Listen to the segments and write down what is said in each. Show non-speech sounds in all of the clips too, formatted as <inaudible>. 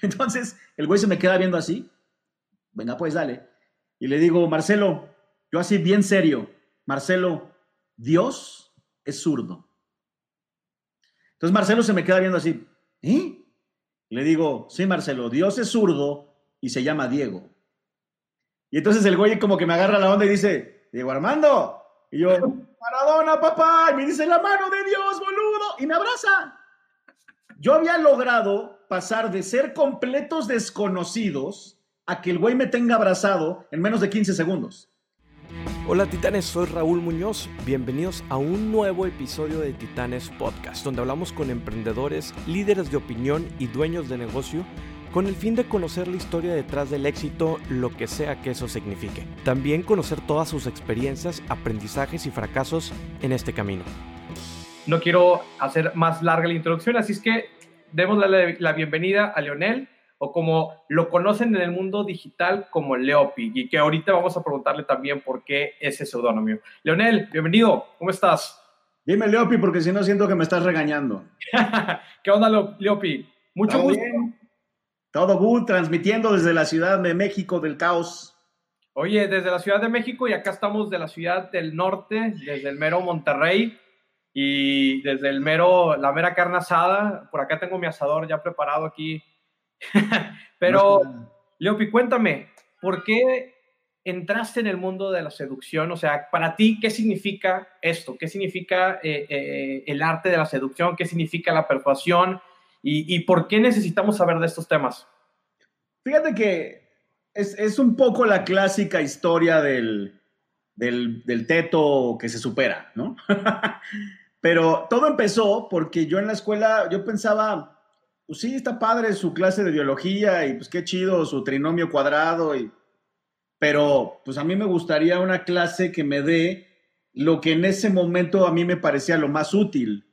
<laughs> Entonces, el güey se me queda viendo así. Venga, pues dale. Y le digo, Marcelo, yo así bien serio, Marcelo, Dios es zurdo. Entonces Marcelo se me queda viendo así. ¿Eh? Le digo, sí, Marcelo, Dios es zurdo y se llama Diego. Y entonces el güey como que me agarra la onda y dice, Diego Armando. Y yo, Maradona, papá. Y me dice, la mano de Dios, boludo. Y me abraza. Yo había logrado pasar de ser completos desconocidos a que el güey me tenga abrazado en menos de 15 segundos. Hola titanes, soy Raúl Muñoz. Bienvenidos a un nuevo episodio de Titanes Podcast, donde hablamos con emprendedores, líderes de opinión y dueños de negocio con el fin de conocer la historia detrás del éxito, lo que sea que eso signifique. También conocer todas sus experiencias, aprendizajes y fracasos en este camino. No quiero hacer más larga la introducción, así es que demos la, la bienvenida a Leonel o como lo conocen en el mundo digital como Leopi, y que ahorita vamos a preguntarle también por qué ese seudónimo. Leonel, bienvenido, ¿cómo estás? Dime Leopi, porque si no siento que me estás regañando. <laughs> ¿Qué onda, Leopi? Mucho ¿Todo gusto. bien? Todo good, transmitiendo desde la Ciudad de México del caos. Oye, desde la Ciudad de México y acá estamos de la Ciudad del Norte, desde el mero Monterrey y desde el mero, la mera carne asada. Por acá tengo mi asador ya preparado aquí <laughs> Pero, Leopi, cuéntame, ¿por qué entraste en el mundo de la seducción? O sea, para ti, ¿qué significa esto? ¿Qué significa eh, eh, el arte de la seducción? ¿Qué significa la persuasión? ¿Y, y por qué necesitamos saber de estos temas? Fíjate que es, es un poco la clásica historia del, del, del teto que se supera, ¿no? <laughs> Pero todo empezó porque yo en la escuela, yo pensaba, pues sí, está padre su clase de biología y pues qué chido su trinomio cuadrado, y, pero pues a mí me gustaría una clase que me dé lo que en ese momento a mí me parecía lo más útil,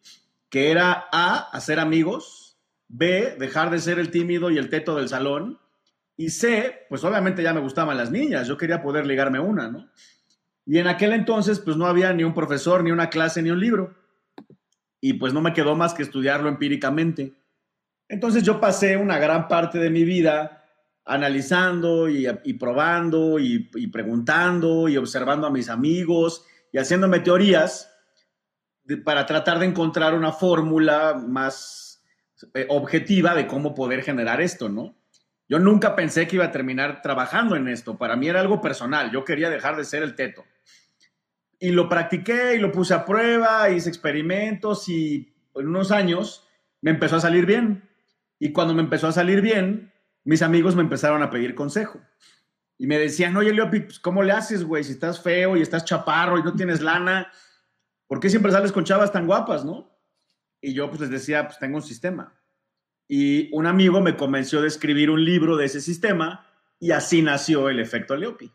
que era A, hacer amigos, B, dejar de ser el tímido y el teto del salón, y C, pues obviamente ya me gustaban las niñas, yo quería poder ligarme una, ¿no? Y en aquel entonces pues no había ni un profesor, ni una clase, ni un libro. Y pues no me quedó más que estudiarlo empíricamente. Entonces yo pasé una gran parte de mi vida analizando y, probando y, preguntando y observando a mis amigos y haciéndome teorías para tratar de encontrar una fórmula más eh, objetiva de cómo poder generar esto, ¿no? Yo nunca pensé que iba a terminar trabajando en esto. Para mí era algo personal. Yo quería dejar de ser el teto. Y lo practiqué y lo puse a prueba, hice experimentos y en unos años me empezó a salir bien. Y cuando me empezó a salir bien, mis amigos me empezaron a pedir consejo. Y me decían, oye, Leopi, pues, ¿cómo le haces, güey? Si estás feo y estás chaparro y no tienes lana, ¿por qué siempre sales con chavas tan guapas, no? Y yo pues les decía, pues tengo un sistema. Y un amigo me convenció de escribir un libro de ese sistema y así nació el efecto Leopi.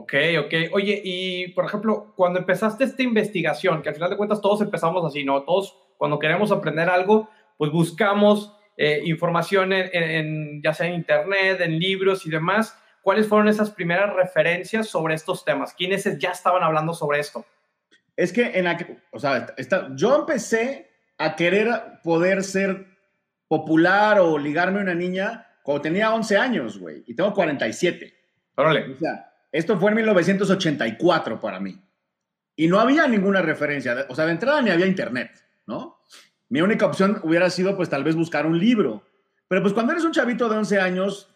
Ok, ok. Oye, y por ejemplo, cuando empezaste esta investigación, que al final de cuentas todos empezamos así, ¿no? Todos cuando queremos aprender algo, pues buscamos eh, información en, en, ya sea en internet, en libros y demás. ¿Cuáles fueron esas primeras referencias sobre estos temas? ¿Quiénes ya estaban hablando sobre esto? Es que en la, o sea, está, yo empecé a querer poder ser popular o ligarme a una niña cuando tenía 11 años, güey, y tengo 47. Órale. O sea, esto fue en 1984 para mí. Y no había ninguna referencia, o sea, de entrada ni había internet, ¿no? Mi única opción hubiera sido, pues, tal vez buscar un libro. Pero, pues, cuando eres un chavito de 11 años,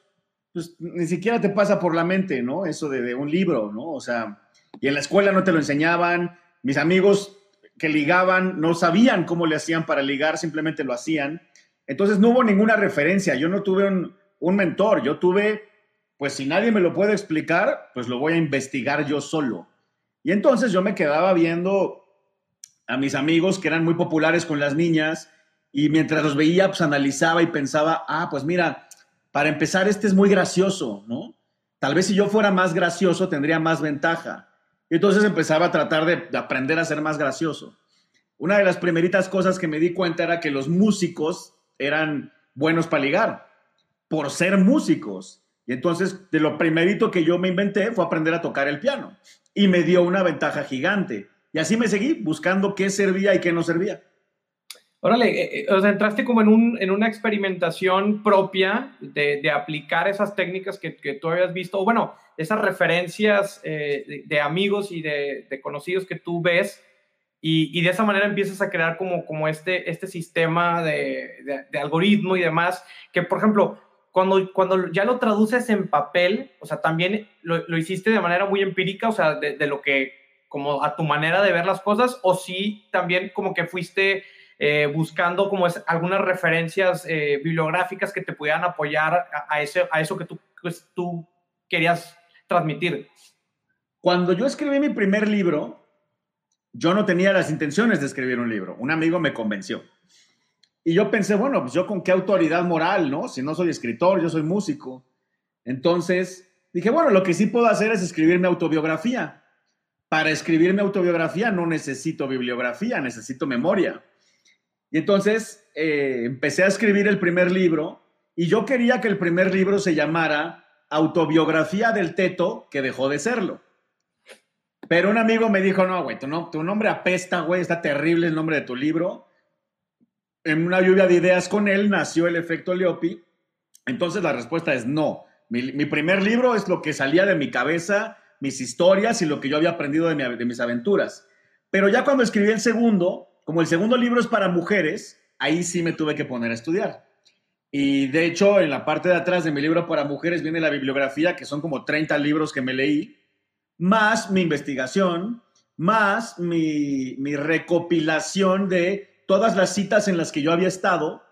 pues, ni siquiera te pasa por la mente, ¿no? Eso de, un libro, ¿no? O sea, y en la escuela no te lo enseñaban. Mis amigos que ligaban no sabían cómo le hacían para ligar, simplemente lo hacían. Entonces, no hubo ninguna referencia. Yo no tuve un mentor. Yo tuve, pues, si nadie me lo puede explicar, pues lo voy a investigar yo solo. Y entonces yo me quedaba viendo a mis amigos que eran muy populares con las niñas y mientras los veía, pues analizaba y pensaba, ah, pues mira, para empezar, este es muy gracioso, ¿no? Tal vez si yo fuera más gracioso tendría más ventaja. Y entonces empezaba a tratar de, de, aprender a ser más gracioso. Una de las primeritas cosas que me di cuenta era que los músicos eran buenos para ligar, por ser músicos. Entonces, de lo primerito que yo me inventé fue aprender a tocar el piano. Y me dio una ventaja gigante. Y así me seguí buscando qué servía y qué no servía. Órale, eh, eh, o sea, entraste como en, un, en una experimentación propia de, de aplicar esas técnicas que, que, tú habías visto, o bueno, esas referencias eh, de, amigos y de, conocidos que tú ves, y, y, de esa manera empiezas a crear como, como este, este sistema de, algoritmo y demás, que por ejemplo, cuando, cuando ya lo traduces en papel, o sea, también lo, lo hiciste de manera muy empírica, o sea, de, lo que, como a tu manera de ver las cosas, o sí también como que fuiste eh, buscando como es, algunas referencias eh, bibliográficas que te pudieran apoyar a, ese, a eso que tú, pues, tú querías transmitir. Cuando yo escribí mi primer libro, yo no tenía las intenciones de escribir un libro. Un amigo me convenció. Y yo pensé, bueno, pues yo con qué autoridad moral, ¿no? Si no soy escritor, yo soy músico. Entonces dije, bueno, lo que sí puedo hacer es escribir mi autobiografía. Para escribir mi autobiografía no necesito bibliografía, necesito memoria. Y entonces eh, empecé a escribir el primer libro y yo quería que el primer libro se llamara Autobiografía del Teto, que dejó de serlo. Pero un amigo me dijo, no, güey, tu, no, tu nombre apesta, güey, está terrible el nombre de tu libro. En una lluvia de ideas con él nació el efecto Leopi. Entonces la respuesta es no. Mi, primer libro es lo que salía de mi cabeza, mis historias y lo que yo había aprendido de, mi, de mis aventuras. Pero ya cuando escribí el segundo, como el segundo libro es para mujeres, ahí sí me tuve que poner a estudiar. Y de hecho, en la parte de atrás de mi libro para mujeres viene la bibliografía, que son como 30 libros que me leí, más mi investigación, más mi recopilación de todas las citas en las que yo había estado,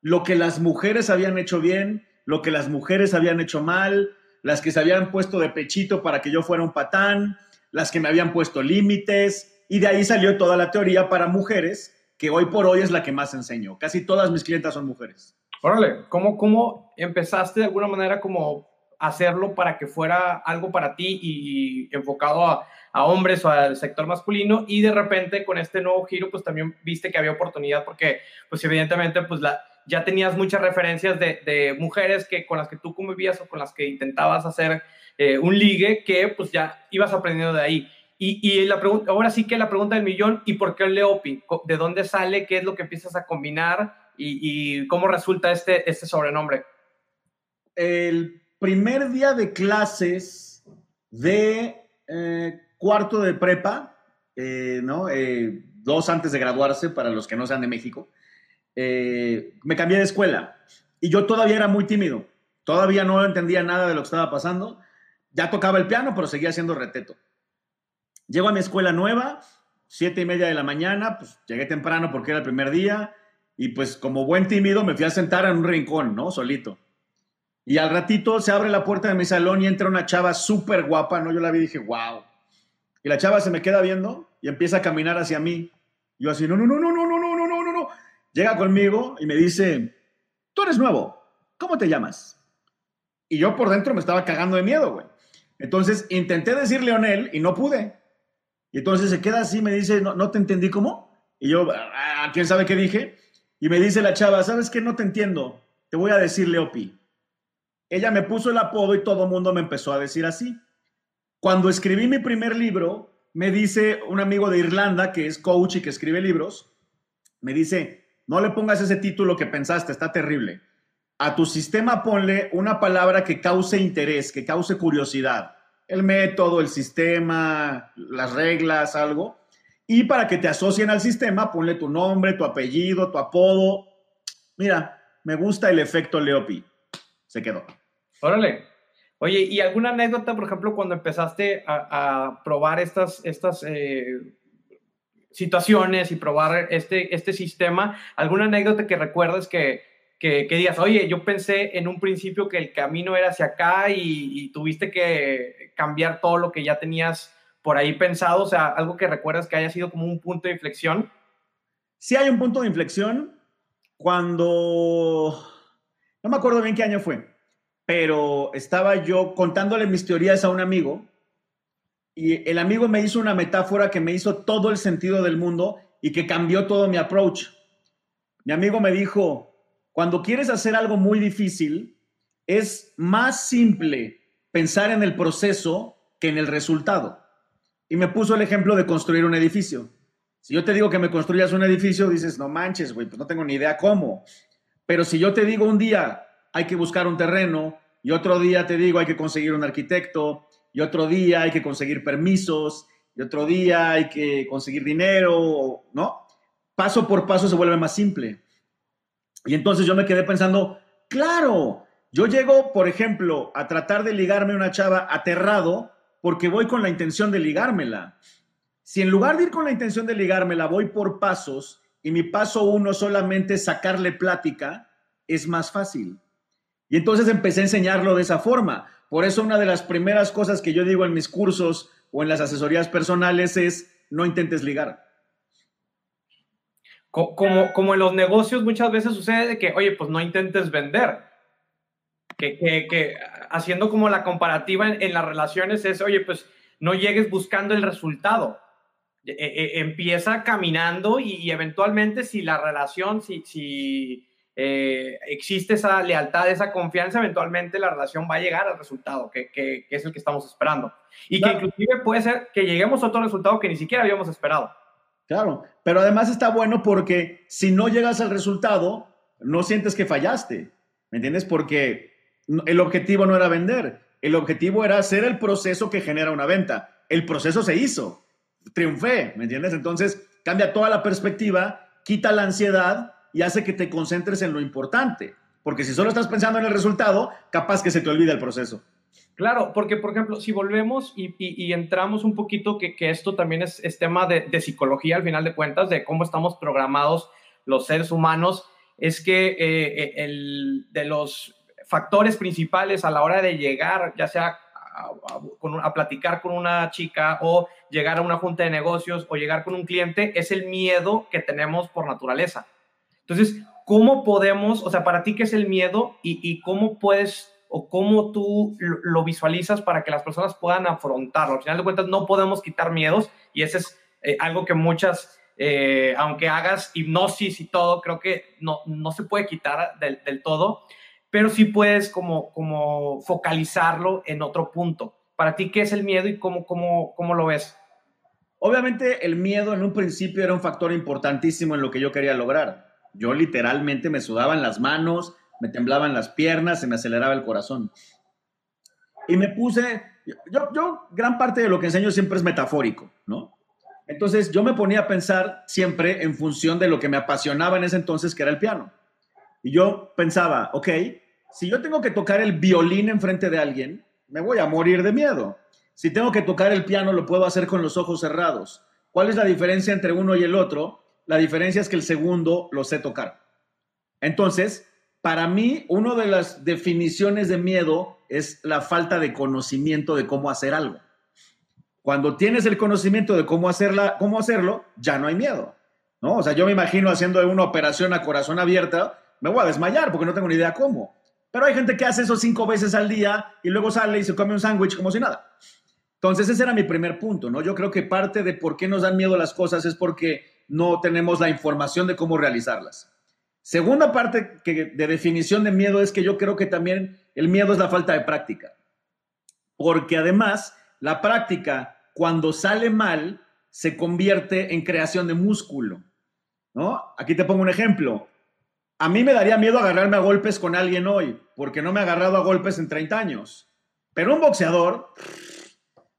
lo que las mujeres habían hecho bien, lo que las mujeres habían hecho mal, las que se habían puesto de pechito para que yo fuera un patán, las que me habían puesto límites, y de ahí salió toda la teoría para mujeres, que hoy por hoy es la que más enseño. Casi todas mis clientas son mujeres. Órale, ¿cómo, cómo empezaste de alguna manera como hacerlo para que fuera algo para ti y enfocado a, a, hombres o al sector masculino y de repente con este nuevo giro pues también viste que había oportunidad porque pues evidentemente pues ya tenías muchas referencias de, mujeres que con las que tú convivías o con las que intentabas hacer eh, un ligue que pues ya ibas aprendiendo de ahí. Y, la pregunta, ahora sí que la pregunta del millón, ¿y por qué el Leopi? ¿De dónde sale? ¿Qué es lo que empiezas a combinar? ¿Y, cómo resulta este, este sobrenombre? El primer día de clases de eh, cuarto de prepa, eh, ¿no? Eh, dos antes de graduarse, para los que no sean de México, me cambié de escuela y yo todavía era muy tímido, todavía no entendía nada de lo que estaba pasando, ya tocaba el piano, pero seguía siendo reteto. Llego a mi escuela nueva, siete y media de la mañana, pues llegué temprano porque era el primer día y pues como buen tímido me fui a sentar en un rincón, ¿no? Solito. Y al ratito se abre la puerta de mi salón y entra una chava súper guapa, ¿no? Yo la vi y dije, wow. Y la chava se me queda viendo y empieza a caminar hacia mí. Yo así, no, no, no, no, no, no, no, no, no, no. Llega conmigo y me dice, tú eres nuevo, ¿cómo te llamas? Y yo por dentro me estaba cagando de miedo, güey. Entonces intenté decir Leonel y no pude. Y entonces se queda así, me dice, no, no te entendí cómo. Y yo, ah, ¿quién sabe qué dije? Y me dice la chava, ¿sabes qué? No te entiendo. Te voy a decir Leopi. Ella me puso el apodo y todo el mundo me empezó a decir así. Cuando escribí mi primer libro, me dice un amigo de Irlanda que es coach y que escribe libros, me dice, no le pongas ese título que pensaste, está terrible. A tu sistema ponle una palabra que cause interés, que cause curiosidad el método, el sistema, las reglas, algo. Y para que te asocien al sistema, ponle tu nombre, tu apellido, tu apodo. Mira, me gusta el efecto Leopi. Se quedó. Órale. Oye, ¿y alguna anécdota, por ejemplo, cuando empezaste a, probar estas, estas eh, situaciones y probar este, este sistema? ¿Alguna anécdota que recuerdes que, que, digas, oye, yo pensé en un principio que el camino era hacia acá y, tuviste que cambiar todo lo que ya tenías por ahí pensado, o sea, algo que recuerdas que haya sido como un punto de inflexión. Sí hay un punto de inflexión cuando, no me acuerdo bien qué año fue, pero estaba yo contándole mis teorías a un amigo y el amigo me hizo una metáfora que me hizo todo el sentido del mundo y que cambió todo mi approach. Mi amigo me dijo, cuando quieres hacer algo muy difícil, es más simple pensar en el proceso que en el resultado. Y me puso el ejemplo de construir un edificio. Si yo te digo que me construyas un edificio, dices, no manches, güey, pues no tengo ni idea cómo. Pero si yo te digo un día hay que buscar un terreno y otro día te digo hay que conseguir un arquitecto y otro día hay que conseguir permisos y otro día hay que conseguir dinero, ¿no? Paso por paso se vuelve más simple. Y entonces yo me quedé pensando, claro, yo llego, por ejemplo, a tratar de ligarme a una chava aterrado porque voy con la intención de ligármela. Si en lugar de ir con la intención de ligármela, voy por pasos y mi paso uno solamente es sacarle plática, es más fácil. Y entonces empecé a enseñarlo de esa forma. Por eso una de las primeras cosas que yo digo en mis cursos o en las asesorías personales es no intentes ligar. Como, como en los negocios muchas veces sucede que, oye, pues no intentes vender. Que, que, haciendo como la comparativa en, las relaciones es, oye, pues no llegues buscando el resultado. E, e, empieza caminando y, eventualmente si la relación, si, si eh, existe esa lealtad, esa confianza, eventualmente la relación va a llegar al resultado, que, que, es el que estamos esperando. Y que inclusive puede ser que lleguemos a otro resultado que ni siquiera habíamos esperado. Claro, pero además está bueno porque si no llegas al resultado, no sientes que fallaste, ¿me entiendes? Porque el objetivo no era vender, el objetivo era hacer el proceso que genera una venta. El proceso se hizo, triunfé, ¿me entiendes? Entonces cambia toda la perspectiva, quita la ansiedad y hace que te concentres en lo importante. Porque si solo estás pensando en el resultado, capaz que se te olvida el proceso. Claro, porque por ejemplo, si volvemos y, entramos un poquito, que, esto también es, tema de, psicología al final de cuentas, de cómo estamos programados los seres humanos, es que eh, eh, el, de los factores principales a la hora de llegar, ya sea a, platicar con una chica o llegar a una junta de negocios o llegar con un cliente, es el miedo que tenemos por naturaleza. Entonces, ¿cómo podemos, o sea, para ti qué es el miedo y, cómo puedes o cómo tú lo, visualizas para que las personas puedan afrontarlo? Al final de cuentas, no podemos quitar miedos y ese es eh, algo que muchas, eh, aunque hagas hipnosis y todo, creo que no, no se puede quitar del, del, todo, pero sí puedes como, como focalizarlo en otro punto. Para ti, ¿qué es el miedo y cómo, cómo, cómo lo ves? Obviamente el miedo en un principio era un factor importantísimo en lo que yo quería lograr yo literalmente me sudaban las manos, me temblaban las piernas, se me aceleraba el corazón. Y me puse, yo, yo gran parte de lo que enseño siempre es metafórico, ¿no? Entonces yo me ponía a pensar siempre en función de lo que me apasionaba en ese entonces, que era el piano. Y yo pensaba, ok, si yo tengo que tocar el violín enfrente de alguien, me voy a morir de miedo. Si tengo que tocar el piano, lo puedo hacer con los ojos cerrados. ¿Cuál es la diferencia entre uno y el otro? La diferencia es que el segundo lo sé tocar. Entonces, para mí, una de las definiciones de miedo es la falta de conocimiento de cómo hacer algo. Cuando tienes el conocimiento de cómo, hacerla, cómo hacerlo, ya no hay miedo. ¿no? O sea, yo me imagino haciendo una operación a corazón abierta, me voy a desmayar porque no tengo ni idea cómo. Pero hay gente que hace eso cinco veces al día y luego sale y se come un sándwich como si nada. Entonces, ese era mi primer punto, ¿no? Yo creo que parte de por qué nos dan miedo las cosas es porque no tenemos la información de cómo realizarlas. Segunda parte que, de definición de miedo es que yo creo que también el miedo es la falta de práctica. Porque además, la práctica, cuando sale mal, se convierte en creación de músculo. ¿no? Aquí te pongo un ejemplo. A mí me daría miedo agarrarme a golpes con alguien hoy, porque no me he agarrado a golpes en 30 años. Pero un boxeador,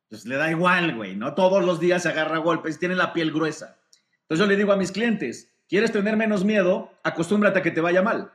pues le da igual, güey, ¿no? Todos los días se agarra a golpes, tiene la piel gruesa. Entonces yo le digo a mis clientes, ¿quieres tener menos miedo? Acostúmbrate a que te vaya mal.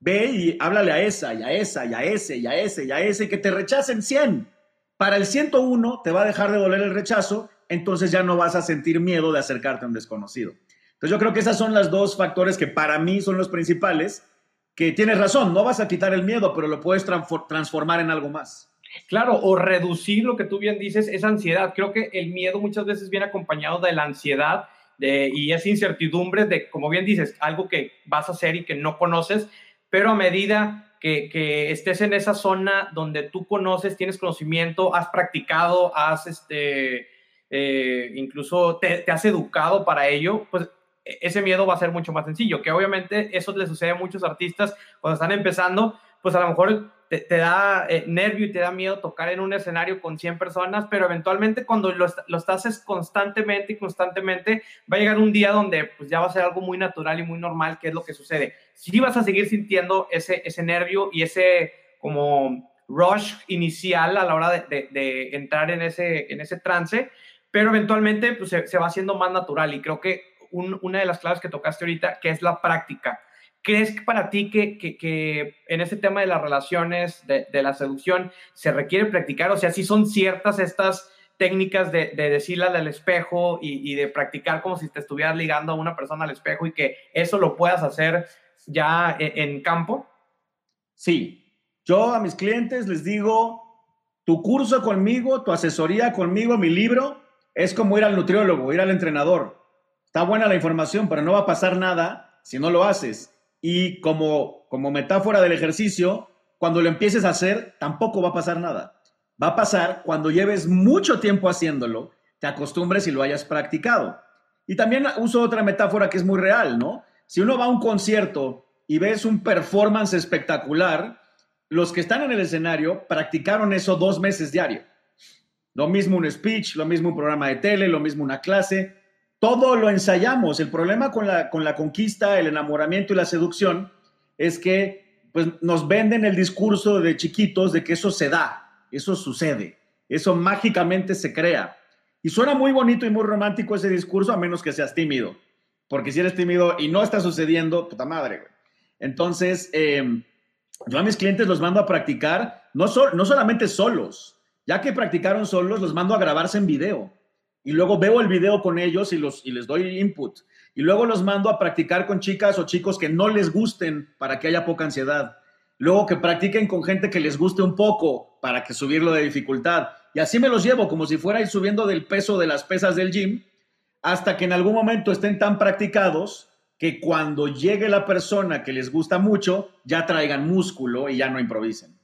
Ve y háblale a esa, y a esa, y a ese, y a ese, y a ese, y que te rechacen 100. Para el 101 te va a dejar de doler el rechazo, entonces ya no vas a sentir miedo de acercarte a un desconocido. Entonces yo creo que esos son los dos factores que para mí son los principales, que tienes razón, no vas a quitar el miedo, pero lo puedes transformar en algo más. Claro, o reducir lo que tú bien dices, esa ansiedad. Creo que el miedo muchas veces viene acompañado de la ansiedad y esa incertidumbre de, como bien dices, algo que vas a hacer y que no conoces, pero a medida que, estés en esa zona donde tú conoces, tienes conocimiento, has practicado, has este, eh, incluso te, has educado para ello, pues e, ese miedo va a ser mucho más sencillo, que obviamente eso le sucede a muchos artistas cuando están empezando, pues a lo mejor te, da eh, nervio y te da miedo tocar en un escenario con 100 personas, pero eventualmente cuando lo, lo haces constantemente y constantemente, va a llegar un día donde pues ya va a ser algo muy natural y muy normal, que es lo que sucede. Sí vas a seguir sintiendo ese, ese nervio y ese como rush inicial a la hora de, entrar en ese, en ese trance, pero eventualmente pues, se, va haciendo más natural y creo que una de las claves que tocaste ahorita, que es la práctica ¿Crees para ti que, que, en ese tema de las relaciones, de, la seducción, se requiere practicar? O sea, si son ciertas estas técnicas de, de decirle al espejo y, de practicar como si te estuvieras ligando a una persona al espejo y que eso lo puedas hacer ya en, en campo? Sí, yo a mis clientes les digo, tu curso conmigo, tu asesoría conmigo, mi libro, es como ir al nutriólogo, ir al entrenador. Está buena la información, pero no va a pasar nada si no lo haces. Y como, como metáfora del ejercicio, cuando lo empieces a hacer, tampoco va a pasar nada. Va a pasar cuando lleves mucho tiempo haciéndolo, te acostumbres y lo hayas practicado. Y también uso otra metáfora que es muy real, ¿no? Si uno va a un concierto y ves un performance espectacular, los que están en el escenario practicaron eso dos meses diario. Lo mismo un speech, lo mismo un programa de tele, lo mismo una clase todo lo ensayamos. El problema con la, con la conquista, el enamoramiento y la seducción es que pues, nos venden el discurso de chiquitos de que eso se da, eso sucede, eso mágicamente se crea. Y suena muy bonito y muy romántico ese discurso a menos que seas tímido. Porque si eres tímido y no está sucediendo, puta madre, Entonces, em, yo a mis clientes los mando a practicar, no, no solamente solos, ya que practicaron solos, los mando a grabarse en video y luego veo el video con ellos y, los, y les doy input. Y luego los mando a practicar con chicas o chicos que no les gusten para que haya poca ansiedad. Luego que practiquen con gente que les guste un poco para que subirlo de dificultad. Y así me los llevo como si fuera ir subiendo del peso de las pesas del gym hasta que en algún momento estén tan practicados que cuando llegue la persona que les gusta mucho ya traigan músculo y ya no improvisen.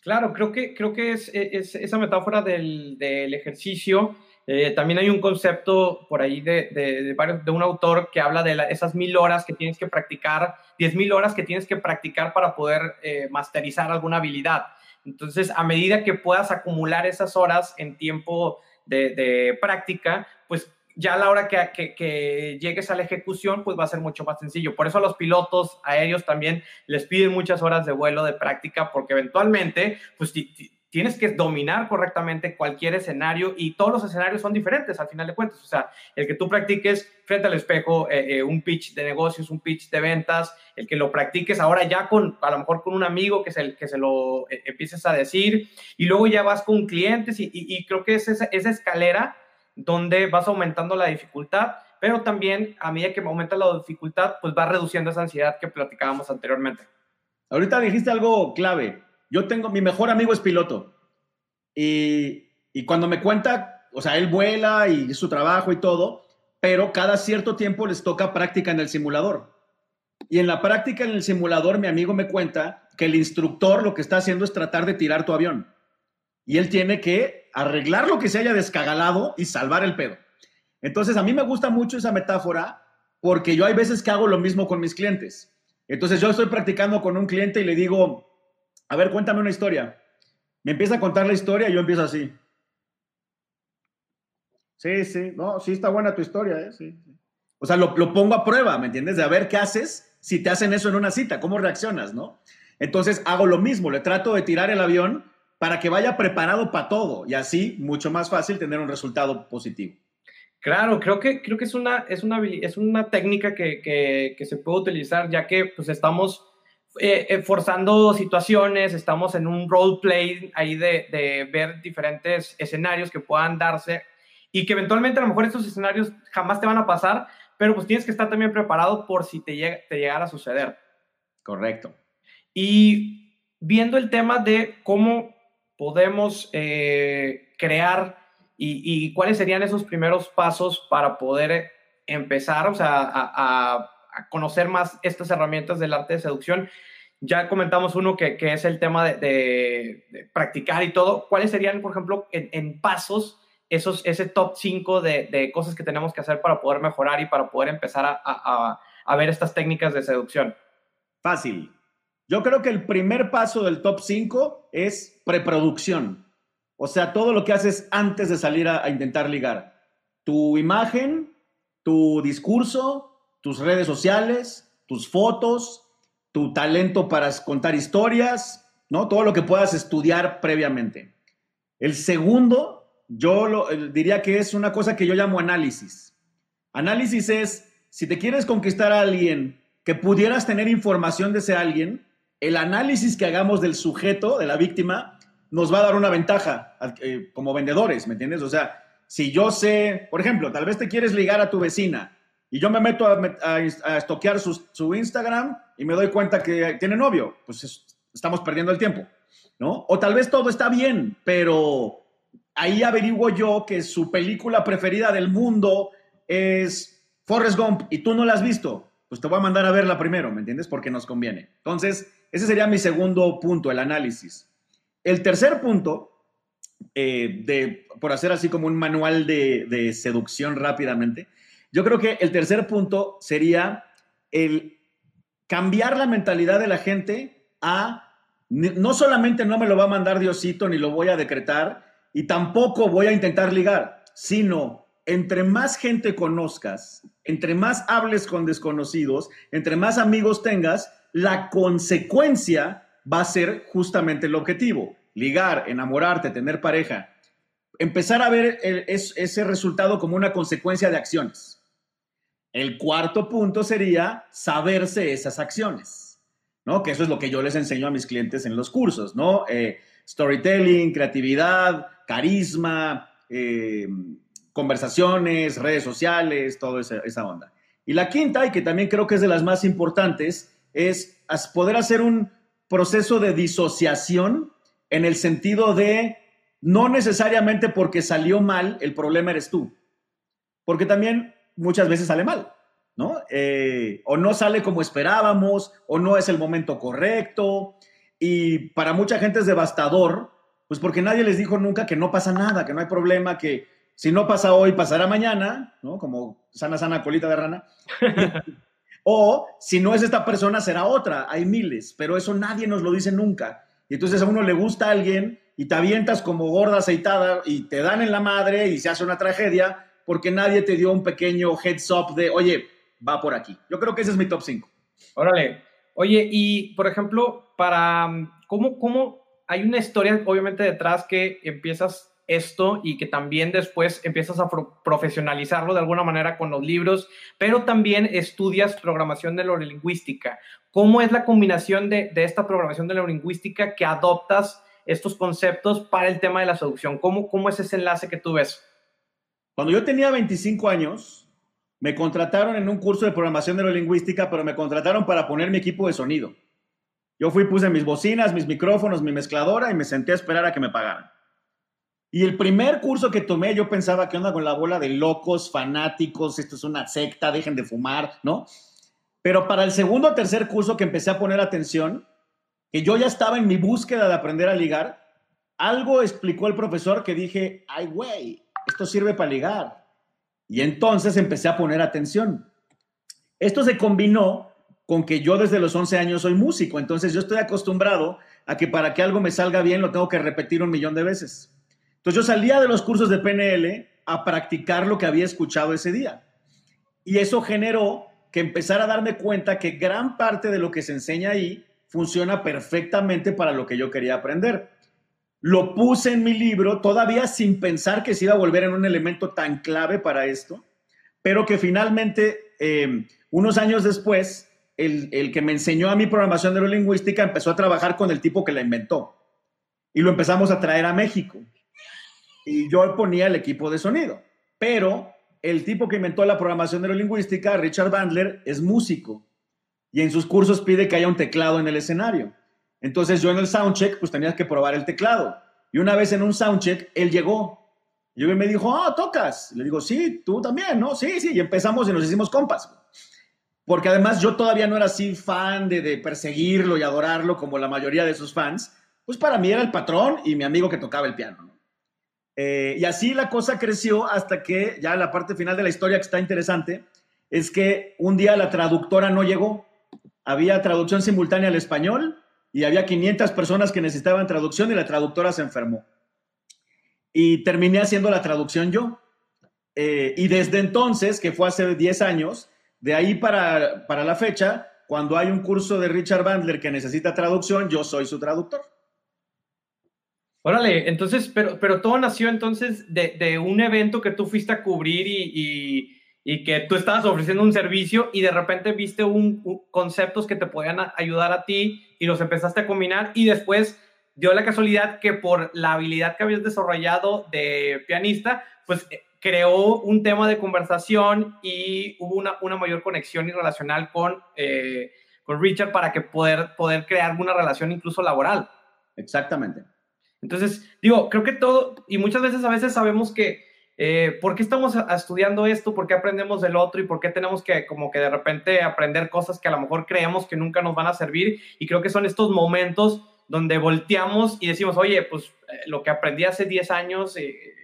Claro, creo que, creo que es, esa metáfora del, del ejercicio eh, también hay un concepto por ahí de, de, de, un autor que habla de esas mil horas que tienes que practicar, diez mil horas que tienes que practicar para poder eh, masterizar alguna habilidad. Entonces, a medida que puedas acumular esas horas en tiempo de, práctica, pues ya a la hora que, que, llegues a la ejecución, pues va a ser mucho más sencillo. Por eso a los pilotos aéreos también les piden muchas horas de vuelo de práctica, porque eventualmente, pues tienes que dominar correctamente cualquier escenario y todos los escenarios son diferentes al final de cuentas. O sea, el que tú practiques frente al espejo eh, eh, un pitch de negocios, un pitch de ventas, el que lo practiques ahora ya con, a lo mejor con un amigo que se, que se lo eh, empieces a decir y luego ya vas con clientes y, y, creo que es esa, esa, escalera donde vas aumentando la dificultad, pero también a medida que aumenta la dificultad, pues va reduciendo esa ansiedad que platicábamos anteriormente. Ahorita dijiste algo clave yo tengo, mi mejor amigo es piloto. Y, y cuando me cuenta, o sea, él vuela y su trabajo y todo, pero cada cierto tiempo les toca práctica en el simulador. Y en la práctica en el simulador, mi amigo me cuenta que el instructor lo que está haciendo es tratar de tirar tu avión. Y él tiene que arreglar lo que se haya descagalado y salvar el pedo. Entonces, a mí me gusta mucho esa metáfora porque yo hay veces que hago lo mismo con mis clientes. Entonces, yo estoy practicando con un cliente y le digo, a ver, cuéntame una historia. Me empieza a contar la historia y yo empiezo así. Sí, sí, no, sí está buena tu historia, ¿eh? O sea, lo, pongo a prueba, ¿me entiendes? De a ver qué haces si te hacen eso en una cita, cómo reaccionas, ¿no? Entonces hago lo mismo, le trato de tirar el avión para que vaya preparado para todo y así mucho más fácil tener un resultado positivo. Claro, creo que, creo que es, una, es, una, es una técnica que, que, que se puede utilizar ya que pues estamos eh, eh, forzando situaciones, estamos en un roleplay ahí de, de, ver diferentes escenarios que puedan darse y que eventualmente a lo mejor estos escenarios jamás te van a pasar, pero pues tienes que estar también preparado por si te, te llegara a suceder. Correcto. Y viendo el tema de cómo podemos eh, crear y, y, cuáles serían esos primeros pasos para poder empezar, o sea, a a conocer más estas herramientas del arte de seducción. Ya comentamos uno que, que es el tema de, practicar y todo. ¿Cuáles serían, por ejemplo, en, pasos, esos, ese top 5 de, de, cosas que tenemos que hacer para poder mejorar y para poder empezar a, a, a ver estas técnicas de seducción? Fácil. Yo creo que el primer paso del top 5 es preproducción. O sea, todo lo que haces antes de salir a, intentar ligar. Tu imagen, tu discurso, tus redes sociales, tus fotos, tu talento para contar historias, ¿no? Todo lo que puedas estudiar previamente. El segundo, yo lo, diría que es una cosa que yo llamo análisis. Análisis es, si te quieres conquistar a alguien que pudieras tener información de ese alguien, el análisis que hagamos del sujeto, de la víctima, nos va a dar una ventaja eh, como vendedores, ¿me entiendes? O sea, si yo sé, por ejemplo, tal vez te quieres ligar a tu vecina y yo me meto a, estoquear su, Instagram y me doy cuenta que tiene novio, pues estamos perdiendo el tiempo, ¿no? O tal vez todo está bien, pero ahí averiguo yo que su película preferida del mundo es Forrest Gump y tú no la has visto, pues te voy a mandar a verla primero, ¿me entiendes? Porque nos conviene. Entonces, ese sería mi segundo punto, el análisis. El tercer punto, eh, de, por hacer así como un manual de, seducción rápidamente, yo creo que el tercer punto sería el cambiar la mentalidad de la gente a no solamente no me lo va a mandar Diosito ni lo voy a decretar y tampoco voy a intentar ligar, sino entre más gente conozcas, entre más hables con desconocidos, entre más amigos tengas, la consecuencia va a ser justamente el objetivo. Ligar, enamorarte, tener pareja. Empezar a ver ese resultado como una consecuencia de acciones. El cuarto punto sería saberse esas acciones, ¿no? Que eso es lo que yo les enseño a mis clientes en los cursos, ¿no? Eh, storytelling, creatividad, carisma, eh, conversaciones, redes sociales, toda esa, esa onda. Y la quinta, y que también creo que es de las más importantes, es poder hacer un proceso de disociación en el sentido de no necesariamente porque salió mal, el problema eres tú. Porque también muchas veces sale mal, ¿no? Eh, o no sale como esperábamos, o no es el momento correcto. Y para mucha gente es devastador, pues porque nadie les dijo nunca que no pasa nada, que no hay problema, que si no pasa hoy, pasará mañana, ¿no? Como sana, sana colita de rana. <laughs> O si no es esta persona, será otra. Hay miles, pero eso nadie nos lo dice nunca. Y entonces a uno le gusta a alguien y te avientas como gorda aceitada y te dan en la madre y se hace una tragedia porque nadie te dio un pequeño heads up de, oye, va por aquí. Yo creo que ese es mi top 5. Órale. Oye, y por ejemplo, para, ¿cómo, cómo hay una historia obviamente detrás que empiezas esto y que también después empiezas a profesionalizarlo de alguna manera con los libros, pero también estudias programación de neurolingüística. ¿Cómo es la combinación de, esta programación de neurolingüística que adoptas estos conceptos para el tema de la seducción? ¿Cómo, ¿Cómo es ese enlace que tú ves? Cuando yo tenía 25 años, me contrataron en un curso de programación neurolingüística, pero me contrataron para poner mi equipo de sonido. Yo fui, puse mis bocinas, mis micrófonos, mi mezcladora y me senté a esperar a que me pagaran. Y el primer curso que tomé, yo pensaba que onda con la bola de locos, fanáticos, esto es una secta, dejen de fumar, ¿no? Pero para el segundo o tercer curso que empecé a poner atención, que yo ya estaba en mi búsqueda de aprender a ligar, algo explicó el profesor que dije, ay, güey, esto sirve para ligar. Y entonces empecé a poner atención. Esto se combinó con que yo desde los 11 años soy músico, entonces yo estoy acostumbrado a que para que algo me salga bien lo tengo que repetir un millón de veces. Entonces yo salía de los cursos de PNL a practicar lo que había escuchado ese día. Y eso generó que empezara a darme cuenta que gran parte de lo que se enseña ahí funciona perfectamente para lo que yo quería aprender. Lo puse en mi libro todavía sin pensar que se iba a volver en un elemento tan clave para esto, pero que finalmente, eh, unos años después, el, el, que me enseñó a mi programación neurolingüística empezó a trabajar con el tipo que la inventó. Y lo empezamos a traer a México y yo ponía el equipo de sonido. Pero el tipo que inventó la programación neurolingüística, Richard Bandler, es músico y en sus cursos pide que haya un teclado en el escenario. Entonces yo en el soundcheck pues tenía que probar el teclado. Y una vez en un soundcheck él llegó. Y me dijo, ah, tocas. le digo, sí, tú también, ¿no? Sí, sí. Y empezamos y nos hicimos compas. Porque además yo todavía no era así fan de, de perseguirlo y adorarlo como la mayoría de sus fans. Pues para mí era el patrón y mi amigo que tocaba el piano. Eh, y así la cosa creció hasta que ya la parte final de la historia que está interesante es que un día la traductora no llegó había traducción simultánea al español y había 500 personas que necesitaban traducción y la traductora se enfermó. Y terminé haciendo la traducción yo. Eh, y desde entonces, que fue hace 10 años, de ahí para, para la fecha, cuando hay un curso de Richard Bandler que necesita traducción, yo soy su traductor. Órale, entonces, pero, pero todo nació entonces de, de un evento que tú fuiste a cubrir y, y, que tú estabas ofreciendo un servicio y de repente viste un, conceptos que te podían ayudar a ti y los empezaste a combinar y después dio la casualidad que por la habilidad que habías desarrollado de pianista, pues eh, creó un tema de conversación y hubo una, una mayor conexión y relacional con, eh, con Richard para que poder, poder crear una relación incluso laboral. Exactamente. Entonces, digo, creo que todo, y muchas veces a veces sabemos que, eh, ¿por qué estamos estudiando esto? ¿Por qué aprendemos del otro? ¿Y por qué tenemos que como que de repente aprender cosas que a lo mejor creemos que nunca nos van a servir? Y creo que son estos momentos donde volteamos y decimos, oye, pues eh, lo que aprendí hace 10 años, eh,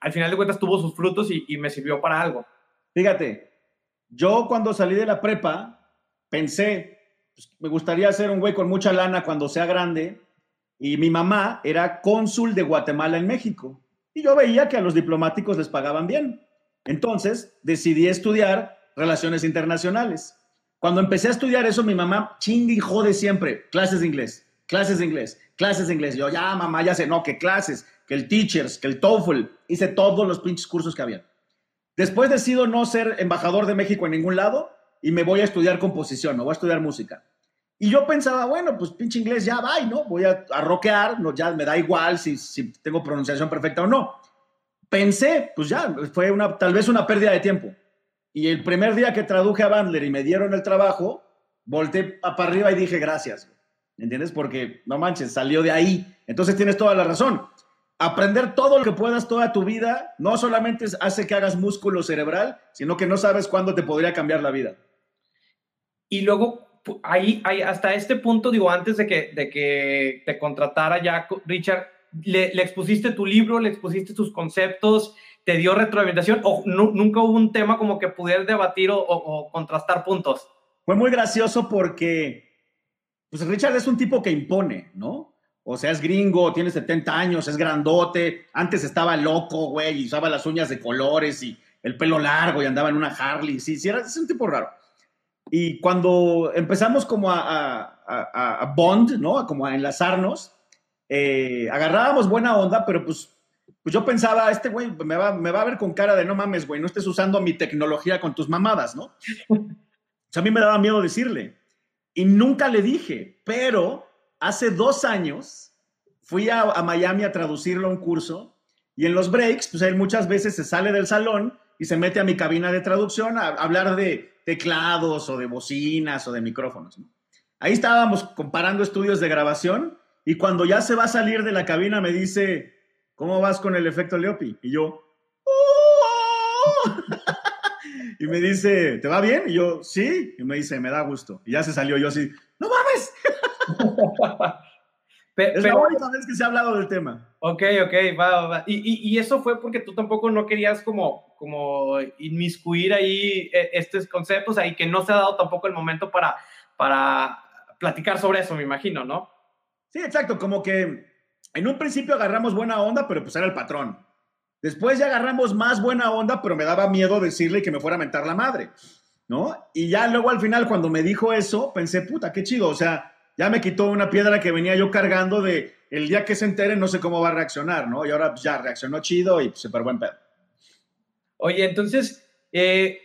al final de cuentas tuvo sus frutos y, me sirvió para algo. Fíjate, yo cuando salí de la prepa pensé, pues, me gustaría ser un güey con mucha lana cuando sea grande y mi mamá era cónsul de Guatemala en México. Y yo veía que a los diplomáticos les pagaban bien. Entonces decidí estudiar relaciones internacionales. Cuando empecé a estudiar eso, mi mamá chingue y jode siempre. Clases de inglés, clases de inglés, clases de inglés. Yo, ya, mamá, ya sé, no, que clases, que el teachers, que el TOEFL. Hice todos los pinches cursos que había. Después decido no ser embajador de México en ningún lado y me voy a estudiar composición, me voy a estudiar música. Y yo pensaba, bueno, pues pinche inglés ya va, ¿no? Voy a, a no, ya me da igual si, si tengo pronunciación perfecta o no. Pensé, pues ya, fue una, tal vez una pérdida de tiempo. Y el primer día que traduje a Bandler y me dieron el trabajo, volteé para arriba y dije gracias. ¿Entiendes? Porque, no manches, salió de ahí. Entonces tienes toda la razón. Aprender todo lo que puedas toda tu vida no solamente hace que hagas músculo cerebral, sino que no sabes cuándo te podría cambiar la vida. Y luego, ahí, hasta este punto, digo, antes de que, de que te contratara ya Richard, le, expusiste tu libro, le expusiste tus conceptos, te dio retroalimentación o nunca hubo un tema como que pudieras debatir o, contrastar puntos. Fue muy gracioso porque, pues Richard es un tipo que impone, ¿no? O sea, es gringo, tiene 70 años, es grandote, antes estaba loco, güey, y usaba las uñas de colores y el pelo largo y andaba en una Harley, sí, sí, era, es un tipo raro. Y cuando empezamos como a, bond, ¿no? Como a enlazarnos, eh, agarrábamos buena onda, pero pues, pues yo pensaba, este güey me va, me va a ver con cara de no mames, güey, no estés usando mi tecnología con tus mamadas, ¿no? O sea, a mí me daba miedo decirle. Y nunca le dije, pero hace dos años fui a, a Miami a traducirlo a un curso y en los breaks, pues él muchas veces se sale del salón y se mete a mi cabina de traducción a hablar de teclados o de bocinas o de micrófonos. Ahí estábamos comparando estudios de grabación y cuando ya se va a salir de la cabina me dice, ¿cómo vas con el efecto Leopi? Y yo, ¡Oh! <laughs> y me dice, ¿te va bien? Y yo, sí. Y me dice, me da gusto. Y ya se salió yo así, ¡no mames! <laughs> es la única vez que se ha hablado del tema. Ok, ok, va, va. Y, y, eso fue porque tú tampoco no querías como, como inmiscuir ahí eh, estos conceptos, ahí que no se ha dado tampoco el momento para, para platicar sobre eso, me imagino, ¿no? Sí, exacto, como que en un principio agarramos buena onda, pero pues era el patrón. Después ya agarramos más buena onda, pero me daba miedo decirle que me fuera a mentar la madre, ¿no? Y ya luego al final cuando me dijo eso, pensé, puta, qué chido, o sea, ya me quitó una piedra que venía yo cargando de el día que se entere no sé cómo va a reaccionar, ¿no? Y ahora pues, ya reaccionó chido y súper buen pedo. Oye, entonces, eh,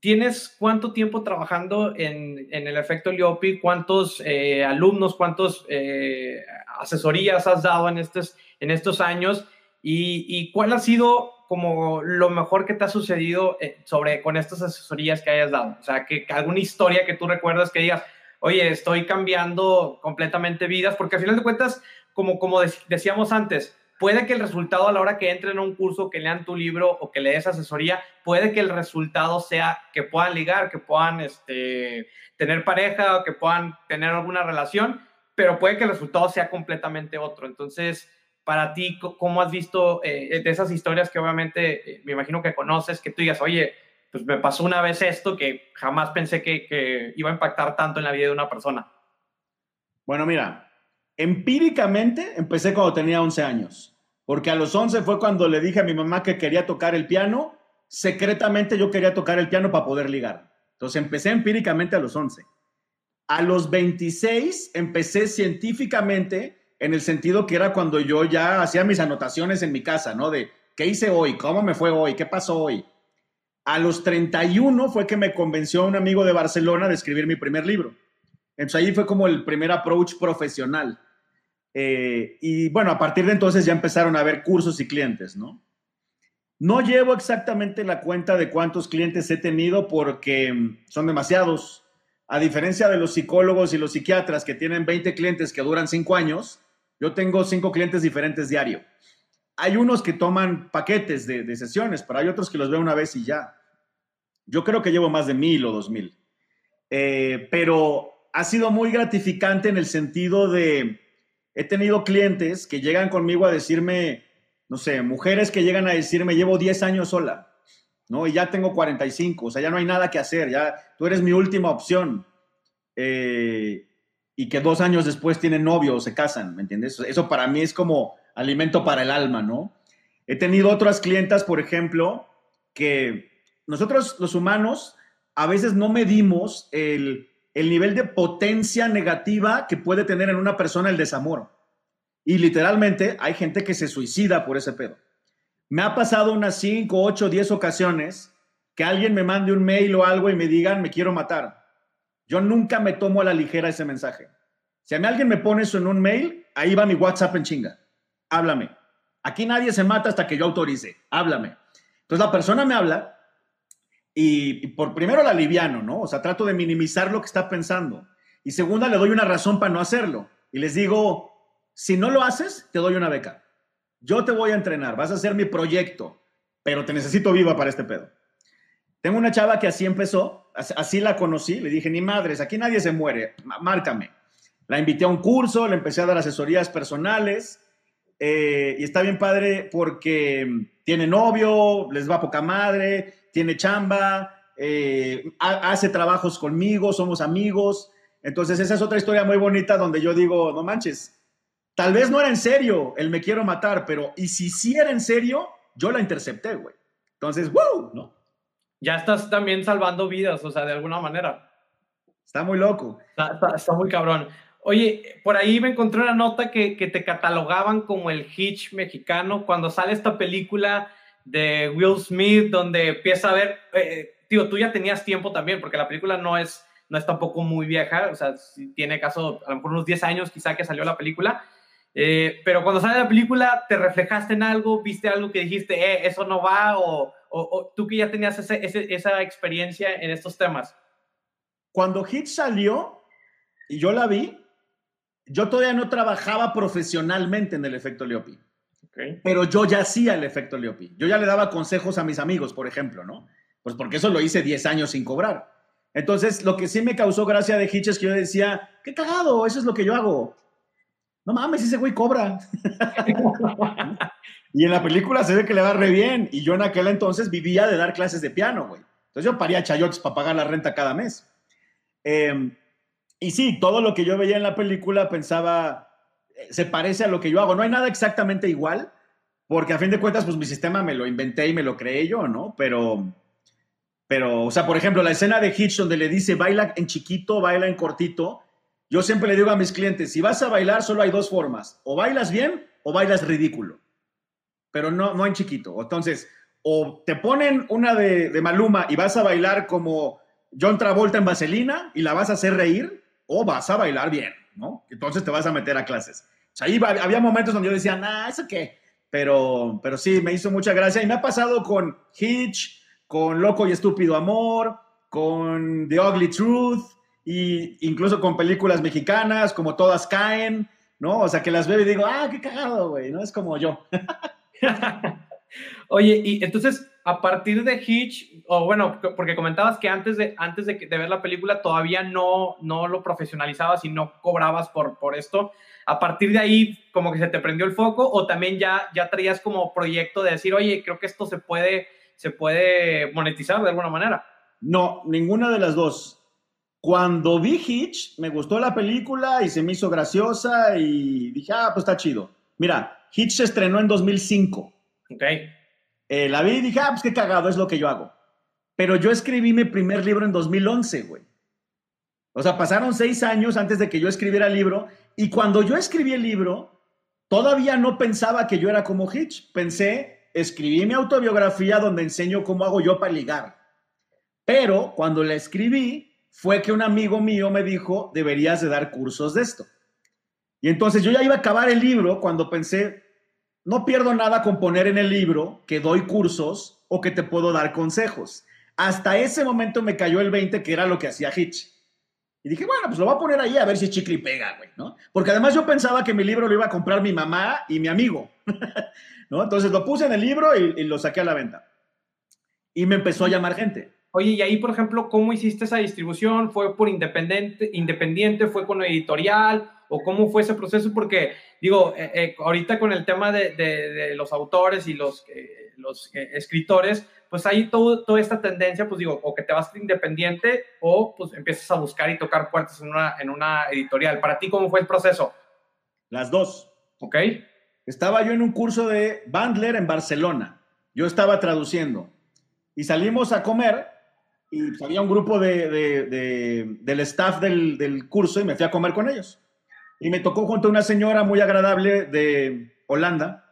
¿tienes cuánto tiempo trabajando en, el efecto Liopi? ¿Cuántos eh, alumnos, cuántas eh, asesorías has dado en estos, en estos años? ¿Y, cuál ha sido como lo mejor que te ha sucedido sobre con estas asesorías que hayas dado? O sea, que alguna historia que tú recuerdas que digas, oye, estoy cambiando completamente vidas, porque al final de cuentas, como, como decíamos antes, puede que el resultado a la hora que entren a un curso, que lean tu libro o que lees asesoría, puede que el resultado sea que puedan ligar, que puedan este, tener pareja o que puedan tener alguna relación, pero puede que el resultado sea completamente otro. Entonces, para ti, ¿cómo has visto eh, de esas historias que obviamente eh, me imagino que conoces, que tú digas, oye, pues me pasó una vez esto que jamás pensé que, iba a impactar tanto en la vida de una persona. Bueno, mira, empíricamente empecé cuando tenía 11 años, porque a los 11 fue cuando le dije a mi mamá que quería tocar el piano, secretamente yo quería tocar el piano para poder ligar. Entonces empecé empíricamente a los 11. A los 26 empecé científicamente en el sentido que era cuando yo ya hacía mis anotaciones en mi casa, ¿no? De qué hice hoy, cómo me fue hoy, qué pasó hoy. A los 31 fue que me convenció un amigo de Barcelona de escribir mi primer libro. Entonces ahí fue como el primer approach profesional. Eh, y bueno, a partir de entonces ya empezaron a haber cursos y clientes, ¿no? No llevo exactamente la cuenta de cuántos clientes he tenido porque son demasiados. A diferencia de los psicólogos y los psiquiatras que tienen 20 clientes que duran 5 años, yo tengo 5 clientes diferentes diario hay unos que toman paquetes de, sesiones, pero hay otros que los veo una vez y ya. Yo creo que llevo más de mil o dos mil. Eh, pero ha sido muy gratificante en el sentido de, he tenido clientes que llegan conmigo a decirme, no sé, mujeres que llegan a decirme, llevo 10 años sola, ¿no? Y ya tengo 45, o sea, ya no hay nada que hacer, ya tú eres mi última opción. Eh, y que dos años después tienen novio o se casan, ¿me entiendes? Eso para mí es como alimento para el alma, ¿no? He tenido otras clientas, por ejemplo, que nosotros los humanos a veces no medimos el, el nivel de potencia negativa que puede tener en una persona el desamor. Y literalmente hay gente que se suicida por ese pedo. Me ha pasado unas 5, 8, 10 ocasiones que alguien me mande un mail o algo y me digan, me quiero matar. Yo nunca me tomo a la ligera ese mensaje. Si a mí alguien me pone eso en un mail, ahí va mi WhatsApp en chinga háblame. Aquí nadie se mata hasta que yo autorice, háblame. Entonces la persona me habla y, por primero la aliviano, ¿no? O sea, trato de minimizar lo que está pensando. Y segunda, le doy una razón para no hacerlo. Y les digo, si no lo haces, te doy una beca. Yo te voy a entrenar, vas a hacer mi proyecto, pero te necesito viva para este pedo. Tengo una chava que así empezó, así la conocí, le dije, ni madres, aquí nadie se muere, márcame. La invité a un curso, le empecé a dar asesorías personales, eh, y está bien padre porque tiene novio, les va poca madre, tiene chamba, eh, hace trabajos conmigo, somos amigos. Entonces esa es otra historia muy bonita donde yo digo, no manches, tal vez no era en serio el me quiero matar, pero y si sí era en serio, yo la intercepté, güey. Entonces, ¡wow! ¿no? Ya estás también salvando vidas, o sea, de alguna manera. Está muy loco. está muy cabrón. Oye, por ahí me encontré una nota que, que, te catalogaban como el Hitch mexicano cuando sale esta película de Will Smith donde empieza a ver, eh, tío, tú ya tenías tiempo también porque la película no es, no es tampoco muy vieja, o sea, tiene caso a lo mejor unos 10 años quizá que salió la película, eh, pero cuando sale la película te reflejaste en algo, viste algo que dijiste, eh, eso no va, o, o, tú que ya tenías ese, esa experiencia en estos temas. Cuando Hitch salió y yo la vi, yo todavía no trabajaba profesionalmente en el efecto Leopi. Pero yo ya hacía el efecto Leopi. Yo ya le daba consejos a mis amigos, por ejemplo, ¿no? Pues porque eso lo hice 10 años sin cobrar. Entonces, lo que sí me causó gracia de Hitch es que yo decía, qué cagado, eso es lo que yo hago. No mames, ese güey cobra. <laughs> y en la película se ve que le va re bien. Y yo en aquel entonces vivía de dar clases de piano, güey. Entonces yo paría chayotes para pagar la renta cada mes. Eh, y sí, todo lo que yo veía en la película pensaba, eh, se parece a lo que yo hago. No hay nada exactamente igual, porque a fin de cuentas, pues mi sistema me lo inventé y me lo creé yo, ¿no? Pero, pero, o sea, por ejemplo, la escena de Hitch donde le dice, baila en chiquito, baila en cortito. Yo siempre le digo a mis clientes, si vas a bailar, solo hay dos formas. O bailas bien o bailas ridículo. Pero no, no en chiquito. Entonces, o te ponen una de, de Maluma y vas a bailar como John Travolta en Vaselina y la vas a hacer reír, o vas a bailar bien, ¿no? Entonces te vas a meter a clases. O sea, ahí había momentos donde yo decía, nah, ¿eso qué? Pero, pero sí, me hizo mucha gracia y me ha pasado con Hitch, con Loco y Estúpido Amor, con The Ugly Truth e incluso con películas mexicanas como Todas Caen, ¿no? O sea, que las veo y digo, ah, qué cagado, güey, ¿no? Es como yo. <laughs> Oye, y entonces, a partir de Hitch, o bueno, porque comentabas que antes de, antes de, ver la película todavía no, no lo profesionalizabas y no cobrabas por, por esto. A partir de ahí, como que se te prendió el foco, o también ya, ya traías como proyecto de decir, oye, creo que esto se puede se puede monetizar de alguna manera. No, ninguna de las dos. Cuando vi Hitch, me gustó la película y se me hizo graciosa y dije, ah, pues está chido. Mira, Hitch se estrenó en 2005. Ok. Eh, la vi y dije, ah, pues qué cagado, es lo que yo hago. Pero yo escribí mi primer libro en 2011, güey. O sea, pasaron seis años antes de que yo escribiera el libro. Y cuando yo escribí el libro, todavía no pensaba que yo era como Hitch. Pensé, escribí mi autobiografía donde enseño cómo hago yo para ligar. Pero cuando la escribí, fue que un amigo mío me dijo, deberías de dar cursos de esto. Y entonces yo ya iba a acabar el libro cuando pensé, no pierdo nada con poner en el libro que doy cursos o que te puedo dar consejos. Hasta ese momento me cayó el 20, que era lo que hacía Hitch. Y dije, bueno, pues lo voy a poner ahí a ver si chicle y pega, güey, ¿no? Porque además yo pensaba que mi libro lo iba a comprar mi mamá y mi amigo, <laughs> ¿no? Entonces lo puse en el libro y, y, lo saqué a la venta. Y me empezó a llamar gente. Oye, y ahí, por ejemplo, ¿cómo hiciste esa distribución? ¿Fue por independiente, independiente? ¿Fue con editorial? ¿O cómo fue ese proceso? Porque, digo, eh, eh, ahorita con el tema de, de, de los autores y los, eh, los escritores, pues hay todo, toda esta tendencia, pues digo, o que te vas independiente o pues empiezas a buscar y tocar puertas en una, en una editorial. ¿Para ti cómo fue el proceso? Las dos. Ok. Estaba yo en un curso de Bandler en Barcelona. Yo estaba traduciendo y salimos a comer y pues, había un grupo de, de, de, del staff del, del, curso y me fui a comer con ellos. Y me tocó junto a una señora muy agradable de Holanda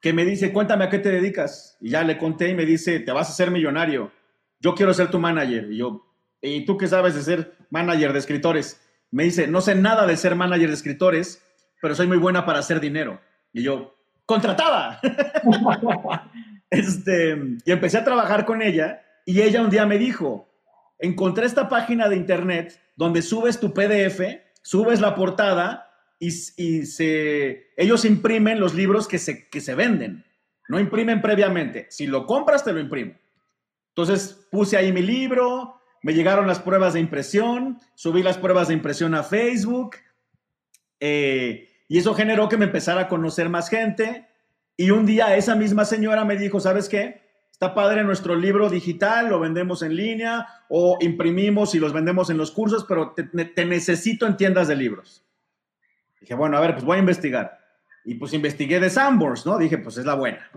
que me dice, cuéntame a qué te dedicas. Y ya le conté y me dice, te vas a ser millonario. Yo quiero ser tu manager. Y yo, ¿y tú qué sabes de ser manager de escritores? Me dice, no sé nada de ser manager de escritores, pero soy muy buena para hacer dinero. Y yo, contratada. <laughs> este, y empecé a trabajar con ella y ella un día me dijo, encontré esta página de internet donde subes tu PDF, subes la portada y, se, ellos imprimen los libros que se, que se venden. No imprimen previamente. Si lo compras, te lo imprimo. Entonces puse ahí mi libro, me llegaron las pruebas de impresión, subí las pruebas de impresión a Facebook eh, y eso generó que me empezara a conocer más gente. Y un día esa misma señora me dijo, ¿sabes qué? Está padre nuestro libro digital, lo vendemos en línea o imprimimos y los vendemos en los cursos, pero te, necesito en tiendas de libros. Dije, bueno, a ver, pues voy a investigar. Y pues investigué de Sambors, ¿no? Dije, pues es la buena.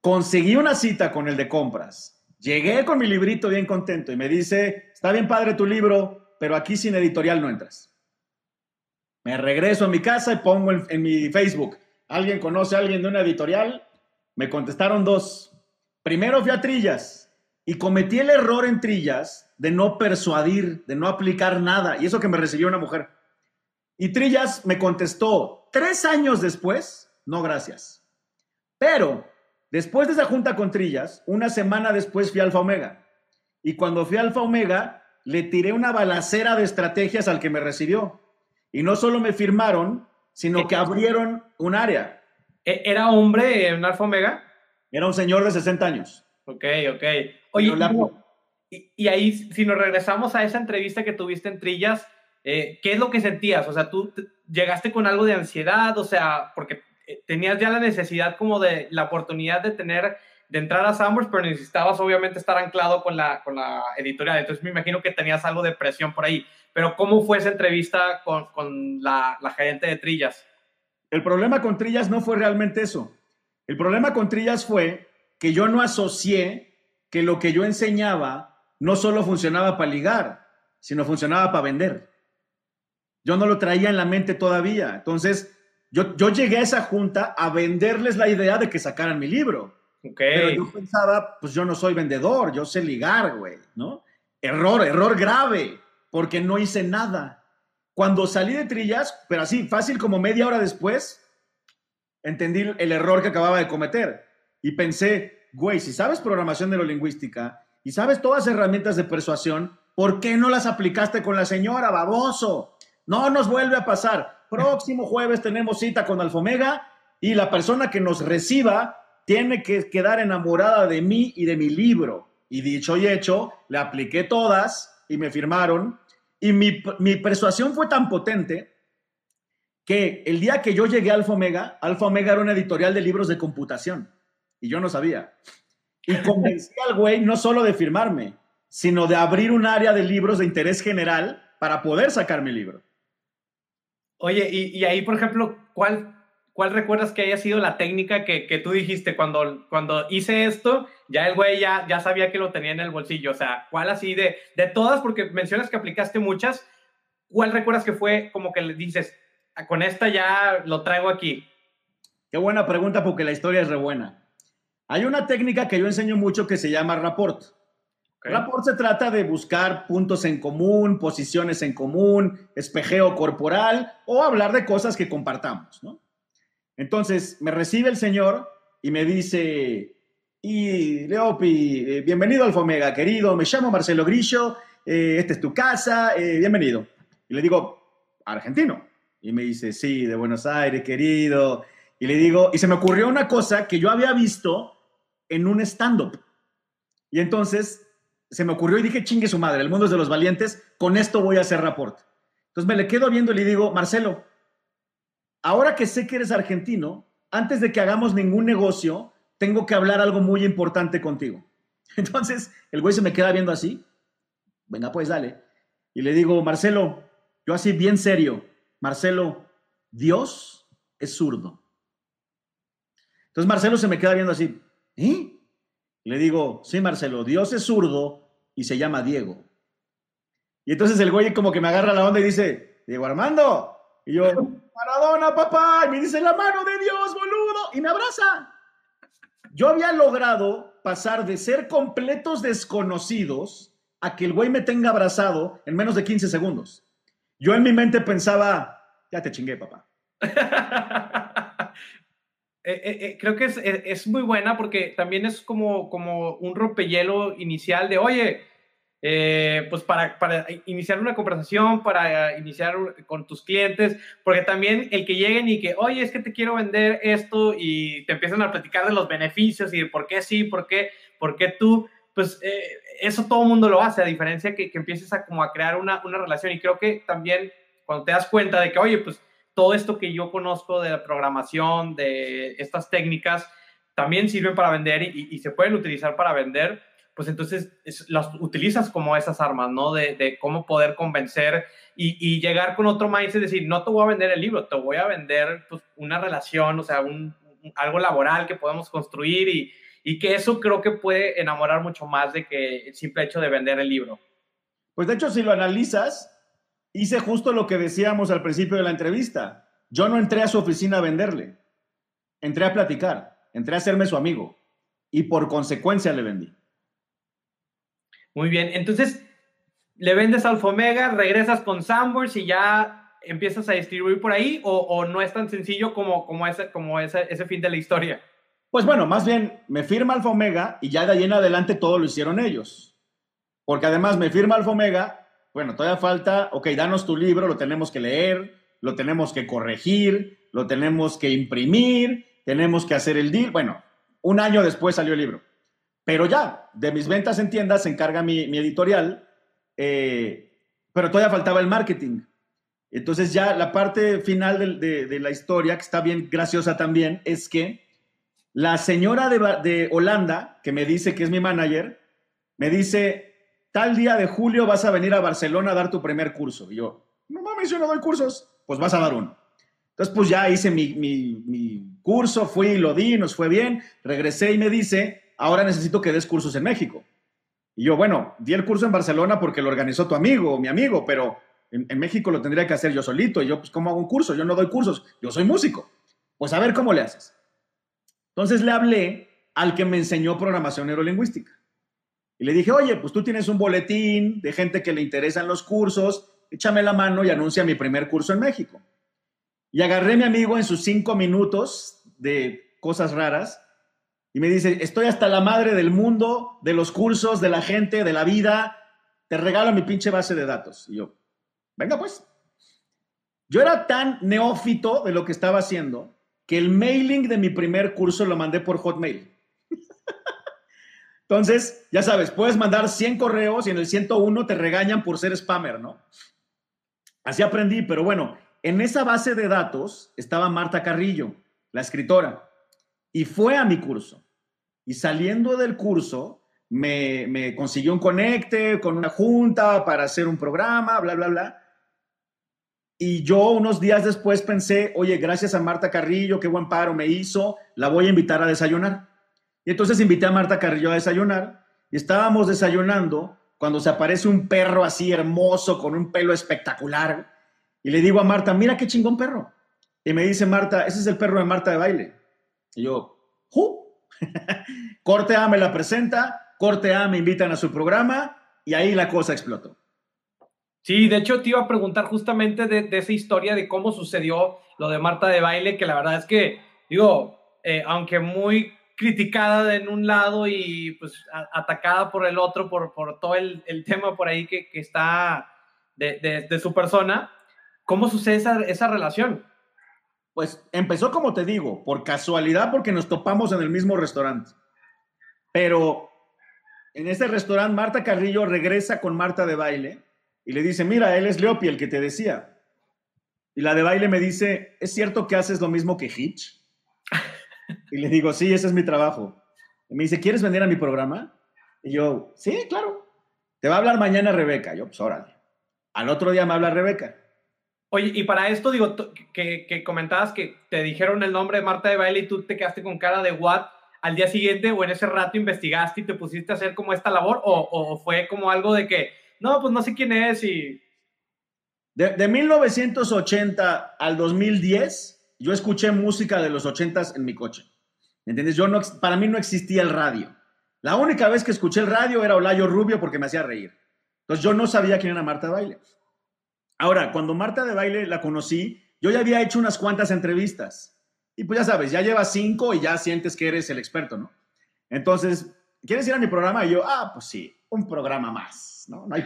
Conseguí una cita con el de compras. Llegué con mi librito bien contento y me dice, está bien padre tu libro, pero aquí sin editorial no entras. Me regreso a mi casa y pongo en mi Facebook, ¿alguien conoce a alguien de una editorial? Me contestaron dos. Primero fui a Trillas y cometí el error en Trillas de no persuadir, de no aplicar nada. Y eso que me recibió una mujer. Y Trillas me contestó tres años después, no gracias. Pero después de esa junta con Trillas, una semana después fui a Alfa Omega. Y cuando fui a Alfa Omega, le tiré una balacera de estrategias al que me recibió. Y no solo me firmaron, sino que abrieron un área. ¿Era hombre en Alfa Omega? Era un señor de 60 años. Ok, ok. Oye, la... y, y, ahí, si nos regresamos a esa entrevista que tuviste en Trillas, eh, ¿qué es lo que sentías? O sea, tú llegaste con algo de ansiedad, o sea, porque eh, tenías ya la necesidad como de la oportunidad de tener, de entrar a Sambors, pero necesitabas obviamente estar anclado con la, con la editorial. Entonces me imagino que tenías algo de presión por ahí. Pero ¿cómo fue esa entrevista con, con la, la gerente de Trillas? El problema con Trillas no fue realmente eso. El problema con Trillas fue que yo no asocié que lo que yo enseñaba no solo funcionaba para ligar, sino funcionaba para vender. Yo no lo traía en la mente todavía. Entonces, yo, yo llegué a esa junta a venderles la idea de que sacaran mi libro. Okay. Pero yo pensaba, pues yo no soy vendedor, yo sé ligar, güey, ¿no? Error, error grave, porque no hice nada. Cuando salí de Trillas, pero así, fácil como media hora después, entendí el error que acababa de cometer. Y pensé, güey, si sabes programación neurolingüística y sabes todas las herramientas de persuasión, ¿por qué no las aplicaste con la señora, baboso? No nos vuelve a pasar. Próximo <laughs> jueves tenemos cita con Alfomega y la persona que nos reciba tiene que quedar enamorada de mí y de mi libro. Y dicho y hecho, le apliqué todas y me firmaron. Y mi, mi persuasión fue tan potente que el día que yo llegué a Alfa Omega, Alfa Omega era una editorial de libros de computación y yo no sabía. Y <laughs> convencí al güey no solo de firmarme, sino de abrir un área de libros de interés general para poder sacar mi libro. Oye, y, y ahí, por ejemplo, ¿cuál, ¿cuál recuerdas que haya sido la técnica que, que, tú dijiste cuando, cuando hice esto? Ya el güey ya, ya sabía que lo tenía en el bolsillo. O sea, ¿cuál así de, de todas? Porque mencionas que aplicaste muchas. ¿Cuál recuerdas que fue como que le dices, con esta ya lo traigo aquí? Qué buena pregunta porque la historia es re buena. Hay una técnica que yo enseño mucho que se llama rapport. Okay. Rapport se trata de buscar puntos en común, posiciones en común, espejeo corporal o hablar de cosas que compartamos, ¿no? Entonces, me recibe el señor y me dice, y Leopi, eh, bienvenido al Fomega, querido, me llamo Marcelo Grillo, eh, esta es tu casa, eh, bienvenido. Y le digo, argentino. Y me dice, sí, de Buenos Aires, querido. Y le digo, y se me ocurrió una cosa que yo había visto en un stand-up. Y entonces se me ocurrió y dije, chingue su madre, el mundo es de los valientes, con esto voy a hacer rapport. Entonces me le quedo viendo y le digo, Marcelo, ahora que sé que eres argentino, antes de que hagamos ningún negocio, tengo que hablar algo muy importante contigo. <laughs> Entonces, el güey se me queda viendo así. Venga, pues dale. Y le digo, Marcelo, yo así bien serio, Marcelo, Dios es zurdo. Entonces Marcelo se me queda viendo así. ¿Eh? Le digo, sí, Marcelo, Dios es zurdo y se llama Diego. Y entonces el güey como que me agarra la onda y dice, Diego Armando. Y yo, Maradona, papá. Y me dice, la mano de Dios, boludo. Y me abraza. Yo había logrado pasar de ser completos desconocidos a que el güey me tenga abrazado en menos de 15 segundos. Yo en mi mente pensaba, ya te chingué, papá. <laughs> Eh, eh, eh, creo que es, es, muy buena porque también es como, como un rompehielo inicial de, oye, pues para, para, iniciar una conversación, para iniciar con tus clientes, porque también el que lleguen y que, oye, es que te quiero vender esto y te empiezan a platicar de los beneficios y de por qué sí, por qué, por qué tú, pues eh, eso todo el mundo lo hace, a diferencia que, que empieces a como a crear una, una relación y creo que también cuando te das cuenta de que, oye, pues todo esto que yo conozco de la programación, de estas técnicas, también sirven para vender y, se pueden utilizar para vender, pues entonces es, las utilizas como esas armas, ¿no? De, de cómo poder convencer y, llegar con otro mindset, decir, no te voy a vender el libro, te voy a vender pues, una relación, o sea, un, algo laboral que podemos construir y, y que eso creo que puede enamorar mucho más de que el simple hecho de vender el libro. Pues de hecho, si lo analizas, hice justo lo que decíamos al principio de la entrevista. Yo no entré a su oficina a venderle, entré a platicar, entré a hacerme su amigo y por consecuencia le vendí. Muy bien, entonces le vendes Alfa Omega, regresas con Sandworks y ya empiezas a distribuir por ahí o, o no es tan sencillo como, como, ese, como ese, ese fin de la historia. Pues bueno, más bien me firma Alfa Omega y ya de ahí en adelante todo lo hicieron ellos. Porque además me firma Alfa Omega, bueno, todavía falta, ok, danos tu libro, lo tenemos que leer, lo tenemos que corregir, lo tenemos que imprimir, tenemos que hacer el deal. Bueno, un año después salió el libro. Pero ya, de mis ventas en tiendas se encarga mi, editorial, eh, pero todavía faltaba el marketing. Entonces ya la parte final de, la historia, que está bien graciosa también, es que la señora de, Holanda, que me dice que es mi manager, me dice, tal día de julio vas a venir a Barcelona a dar tu primer curso. Y yo, no mames, yo no doy cursos, pues vas a dar uno. Entonces, pues ya hice mi, curso, fui, lo di, nos fue bien, regresé y me dice, ahora necesito que des cursos en México. Y yo, bueno, di el curso en Barcelona porque lo organizó tu amigo, mi amigo, pero en, en, México lo tendría que hacer yo solito. Y yo, pues, ¿cómo hago un curso? Yo no doy cursos, yo soy músico. Pues a ver cómo le haces. Entonces le hablé al que me enseñó programación neurolingüística. Y le dije, oye, pues tú tienes un boletín de gente que le interesan los cursos, échame la mano y anuncia mi primer curso en México. Y agarré a mi amigo en sus cinco minutos de cosas raras y me dice, estoy hasta la madre del mundo, de los cursos, de la gente, de la vida, te regalo mi pinche base de datos. Y yo, venga pues. Yo era tan neófito de lo que estaba haciendo que el mailing de mi primer curso lo mandé por Hotmail. Entonces, ya sabes, puedes mandar 100 correos y en el 101 te regañan por ser spammer, ¿no? Así aprendí, pero bueno, en esa base de datos estaba Marta Carrillo, la escritora, y fue a mi curso. Y saliendo del curso, me, me consiguió un conecte con una junta para hacer un programa, bla, bla, bla. Y yo unos días después pensé, oye, gracias a Marta Carrillo, qué buen paro me hizo, la voy a invitar a desayunar. Y entonces invité a Marta Carrillo a desayunar y estábamos desayunando cuando se aparece un perro así hermoso con un pelo espectacular. Y le digo a Marta, mira qué chingón perro. Y me dice Marta, ese es el perro de Marta de baile. Y yo, ¿Who? <laughs> corte A me la presenta, corte A me invitan a su programa y ahí la cosa explotó. Sí, de hecho te iba a preguntar justamente de, esa historia de cómo sucedió lo de Marta de baile, que la verdad es que, digo, eh, aunque muy criticada en un lado y pues atacada por el otro, por, por todo el, el tema por ahí que, que está de, de, su persona, ¿cómo sucede esa, esa relación? Pues empezó, como te digo, por casualidad, porque nos topamos en el mismo restaurante. Pero en ese restaurante, Marta Carrillo regresa con Marta de baile y le dice, mira, él es Leopi, el que te decía. Y la de baile me dice, ¿es cierto que haces lo mismo que Hitch? Y le digo, sí, ese es mi trabajo. Y me dice, ¿quieres venir a mi programa? Y yo, sí, claro. Te va a hablar mañana Rebeca. Yo, pues órale. Al otro día me habla Rebeca. Oye, y para esto, digo, que, que comentabas que te dijeron el nombre de Marta de baile y tú te quedaste con cara de what al día siguiente o en ese rato investigaste y te pusiste a hacer como esta labor o, o fue como algo de que no, pues no sé quién es y... De, 1980 al 2010, yo escuché música de los 80s en mi coche. ¿Entiendes? Yo no, para mí no existía el radio. La única vez que escuché el radio era Olayo Rubio porque me hacía reír. Entonces yo no sabía quién era Marta de Baile. Ahora, cuando Marta de Baile la conocí, yo ya había hecho unas cuantas entrevistas. Y pues ya sabes, ya llevas cinco y ya sientes que eres el experto, ¿no? Entonces, ¿quieres ir a mi programa? Y yo, ah, pues sí, un programa más. ¿No? hay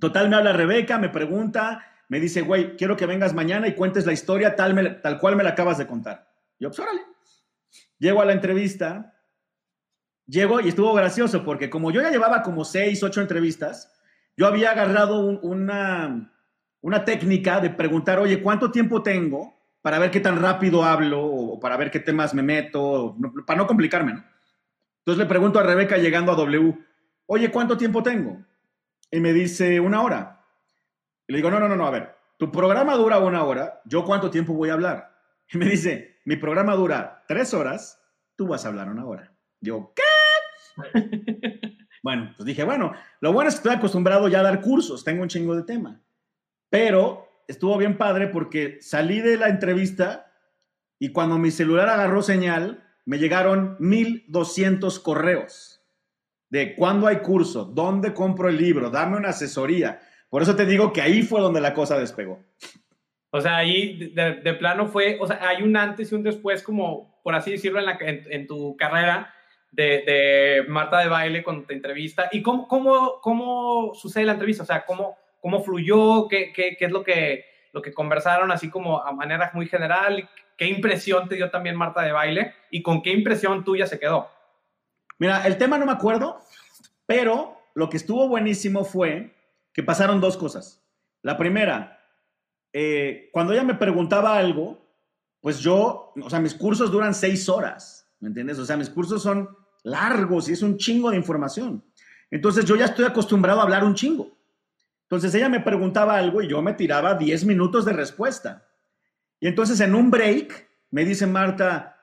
Total, me habla Rebeca, me pregunta, me dice, güey, quiero que vengas mañana y cuentes la historia tal, tal cual me la acabas de contar. Yo, pues órale. Llego a la entrevista, llego y estuvo gracioso porque como yo ya llevaba como seis, ocho entrevistas, yo había agarrado una, una técnica de preguntar, oye, ¿cuánto tiempo tengo para ver qué tan rápido hablo o para ver qué temas me meto, para no complicarme, ¿no? Entonces le pregunto a Rebeca llegando a W, oye, ¿cuánto tiempo tengo? Y me dice, una hora. Y le digo, no, no, no, no, a ver, tu programa dura una hora, ¿yo cuánto tiempo voy a hablar? Y me dice, mi programa dura tres horas, tú vas a hablar una hora. Yo, ¿qué? <laughs> bueno, pues dije, bueno, lo bueno es que estoy acostumbrado ya a dar cursos, tengo un chingo de tema. Pero estuvo bien padre porque salí de la entrevista y cuando mi celular agarró señal, me llegaron 1200 correos de cuándo hay curso, dónde compro el libro, dame una asesoría. Por eso te digo que ahí fue donde la cosa despegó. O sea, ahí de, plano fue, o sea, hay un antes y un después, como por así decirlo, en, la, en, tu carrera de, de, Marta de Baile con tu entrevista. ¿Y cómo, cómo, cómo sucede la entrevista? O sea, ¿cómo, cómo fluyó? ¿Qué, qué, qué es lo que, lo que conversaron así como a manera muy general? ¿Qué impresión te dio también Marta de Baile? ¿Y con qué impresión tuya se quedó? Mira, el tema no me acuerdo, pero lo que estuvo buenísimo fue que pasaron dos cosas. La primera, eh, cuando ella me preguntaba algo, pues yo, o sea, mis cursos duran seis horas, ¿me entiendes? O sea, mis cursos son largos y es un chingo de información. Entonces yo ya estoy acostumbrado a hablar un chingo. Entonces ella me preguntaba algo y yo me tiraba diez minutos de respuesta. Y entonces en un break me dice Marta,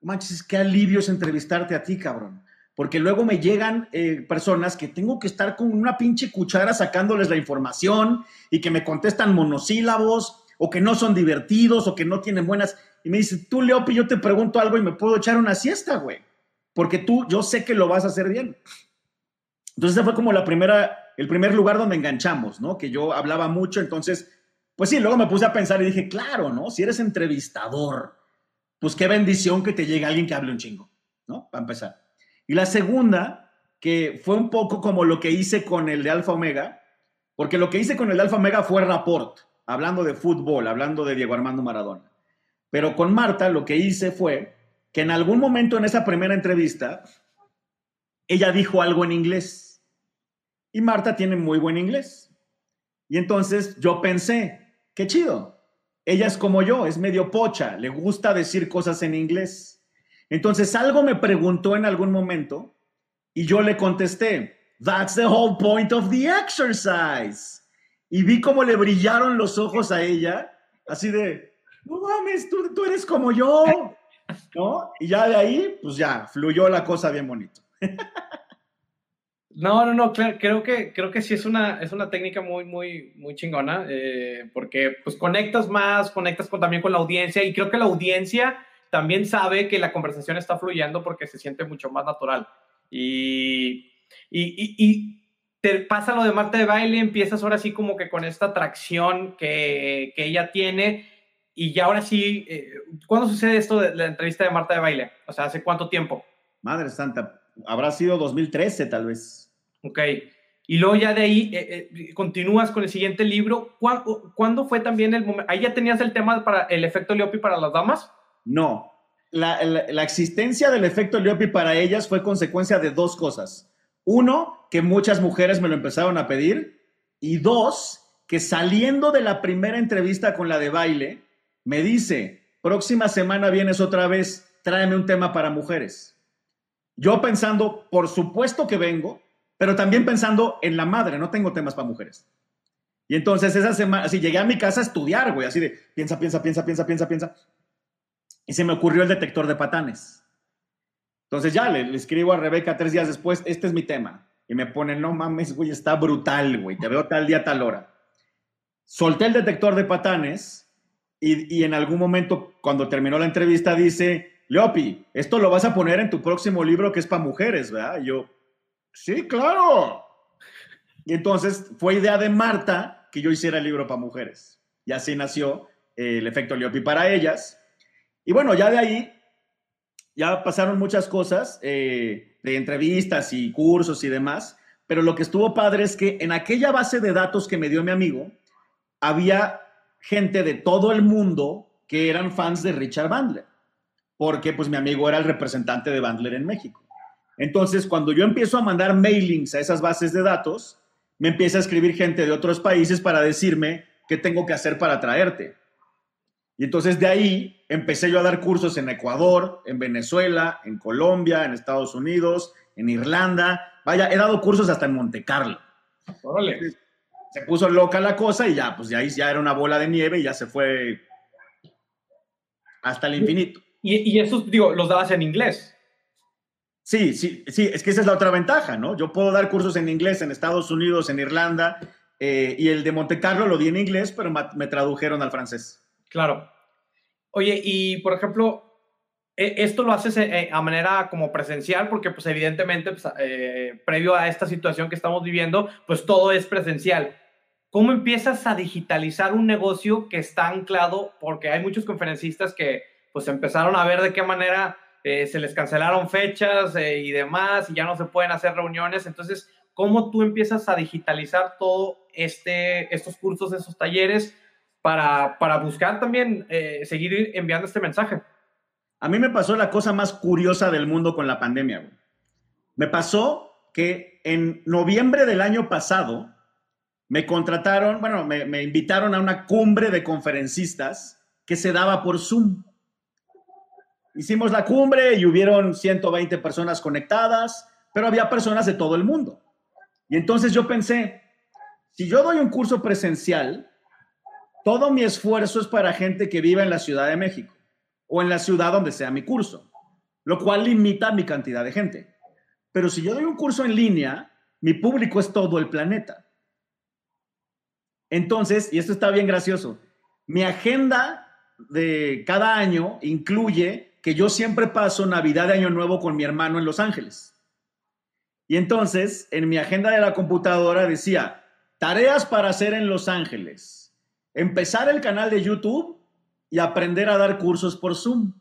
manches, qué alivio es entrevistarte a ti, cabrón porque luego me llegan eh, personas que tengo que estar con una pinche cuchara sacándoles la información y que me contestan monosílabos o que no son divertidos o que no tienen buenas. Y me dice, tú, Leopi, yo te pregunto algo y me puedo echar una siesta, güey, porque tú, yo sé que lo vas a hacer bien. Entonces, ese fue como la primera, el primer lugar donde enganchamos, ¿no? Que yo hablaba mucho, entonces, pues sí, luego me puse a pensar y dije, claro, ¿no? Si eres entrevistador, pues qué bendición que te llegue alguien que hable un chingo, ¿no? Para empezar. Y la segunda, que fue un poco como lo que hice con el de Alfa Omega, porque lo que hice con el de Alfa Omega fue rapport, hablando de fútbol, hablando de Diego Armando Maradona. Pero con Marta lo que hice fue que en algún momento en esa primera entrevista, ella dijo algo en inglés. Y Marta tiene muy buen inglés. Y entonces yo pensé, qué chido. Ella es como yo, es medio pocha, le gusta decir cosas en inglés. Entonces algo me preguntó en algún momento y yo le contesté, That's the whole point of the exercise. Y vi cómo le brillaron los ojos a ella, así de, no mames, tú, tú eres como yo, ¿no? Y ya de ahí, pues ya, fluyó la cosa bien bonito. No, no, no, creo que, creo que sí es una, es una técnica muy, muy, muy chingona, eh, porque pues conectas más, conectas con, también con la audiencia y creo que la audiencia también sabe que la conversación está fluyendo porque se siente mucho más natural. Y, y, y, te pasa lo de Marta de baile, empiezas ahora sí como que con esta atracción que, que ella tiene y ya ahora sí, eh, ¿cuándo sucede esto de la entrevista de Marta de baile? O sea, ¿hace cuánto tiempo? Madre santa, habrá sido 2013 tal vez. Ok. Y luego ya de ahí eh, eh, continúas con el siguiente libro. ¿Cuándo, fue también el momento? ¿Ahí ya tenías el tema para el efecto Leopi para las damas? No. La, existencia del efecto Leopi para ellas fue consecuencia de dos cosas. Uno, que muchas mujeres me lo empezaron a pedir. Y dos, que saliendo de la primera entrevista con la de baile, me dice, próxima semana vienes otra vez, tráeme un tema para mujeres. Yo pensando, por supuesto que vengo, pero también pensando en la madre, no tengo temas para mujeres. Y entonces esa semana, así llegué a mi casa a estudiar, güey, así de piensa, piensa, piensa, piensa, piensa, piensa. Y se me ocurrió el detector de patanes. Entonces ya le, escribo a Rebeca tres días después, este es mi tema. Y me pone, no mames, güey, está brutal, güey, te veo tal día, tal hora. Solté el detector de patanes y, y en algún momento, cuando terminó la entrevista, dice, Leopi, esto lo vas a poner en tu próximo libro que es para mujeres, ¿verdad? Y yo, Sí, claro. Y entonces fue idea de Marta que yo hiciera el libro para mujeres. Y así nació eh, el efecto Leopi para ellas. Y bueno, ya de ahí, ya pasaron muchas cosas, eh, de entrevistas y cursos y demás. Pero lo que estuvo padre es que en aquella base de datos que me dio mi amigo, había gente de todo el mundo que eran fans de Richard Bandler. Porque pues mi amigo era el representante de Bandler en México. Entonces, cuando yo empiezo a mandar mailings a esas bases de datos, me empieza a escribir gente de otros países para decirme qué tengo que hacer para traerte. Y entonces de ahí empecé yo a dar cursos en Ecuador, en Venezuela, en Colombia, en Estados Unidos, en Irlanda. Vaya, he dado cursos hasta en Monte Carlo. Se puso loca la cosa y ya, pues de ahí ya era una bola de nieve y ya se fue hasta el infinito. Y, y esos, digo, los dabas en inglés. Sí, sí, sí, es que esa es la otra ventaja, ¿no? Yo puedo dar cursos en inglés en Estados Unidos, en Irlanda, eh, y el de Monte Carlo lo di en inglés, pero me tradujeron al francés. Claro. Oye, y por ejemplo, e, esto lo haces eh, a manera como presencial, porque pues evidentemente, pues, eh, previo a esta situación que estamos viviendo, pues todo es presencial. ¿Cómo empiezas a digitalizar un negocio que está anclado? Porque hay muchos conferencistas que pues empezaron a ver de qué manera eh, se les cancelaron fechas y demás, y ya no se pueden hacer reuniones. Entonces, ¿cómo tú empiezas a digitalizar todo este, estos cursos, esos talleres, para, para buscar también eh, seguir enviando este mensaje? A mí me pasó la cosa más curiosa del mundo con la pandemia. Me pasó que en noviembre del año pasado me contrataron, bueno, me, me invitaron a una cumbre de conferencistas que se daba por Zoom. Hicimos la cumbre y hubieron 120 personas conectadas, pero había personas de todo el mundo. Y entonces yo pensé, si yo doy un curso presencial, todo mi esfuerzo es para gente que vive en la Ciudad de México o en la ciudad donde sea mi curso, lo cual limita mi cantidad de gente. Pero si yo doy un curso en línea, mi público es todo el planeta. Entonces, y esto está bien gracioso, mi agenda de cada año incluye que yo siempre paso Navidad de Año Nuevo con mi hermano en Los Ángeles. Y entonces, en mi agenda de la computadora decía, tareas para hacer en Los Ángeles, empezar el canal de YouTube y aprender a dar cursos por Zoom.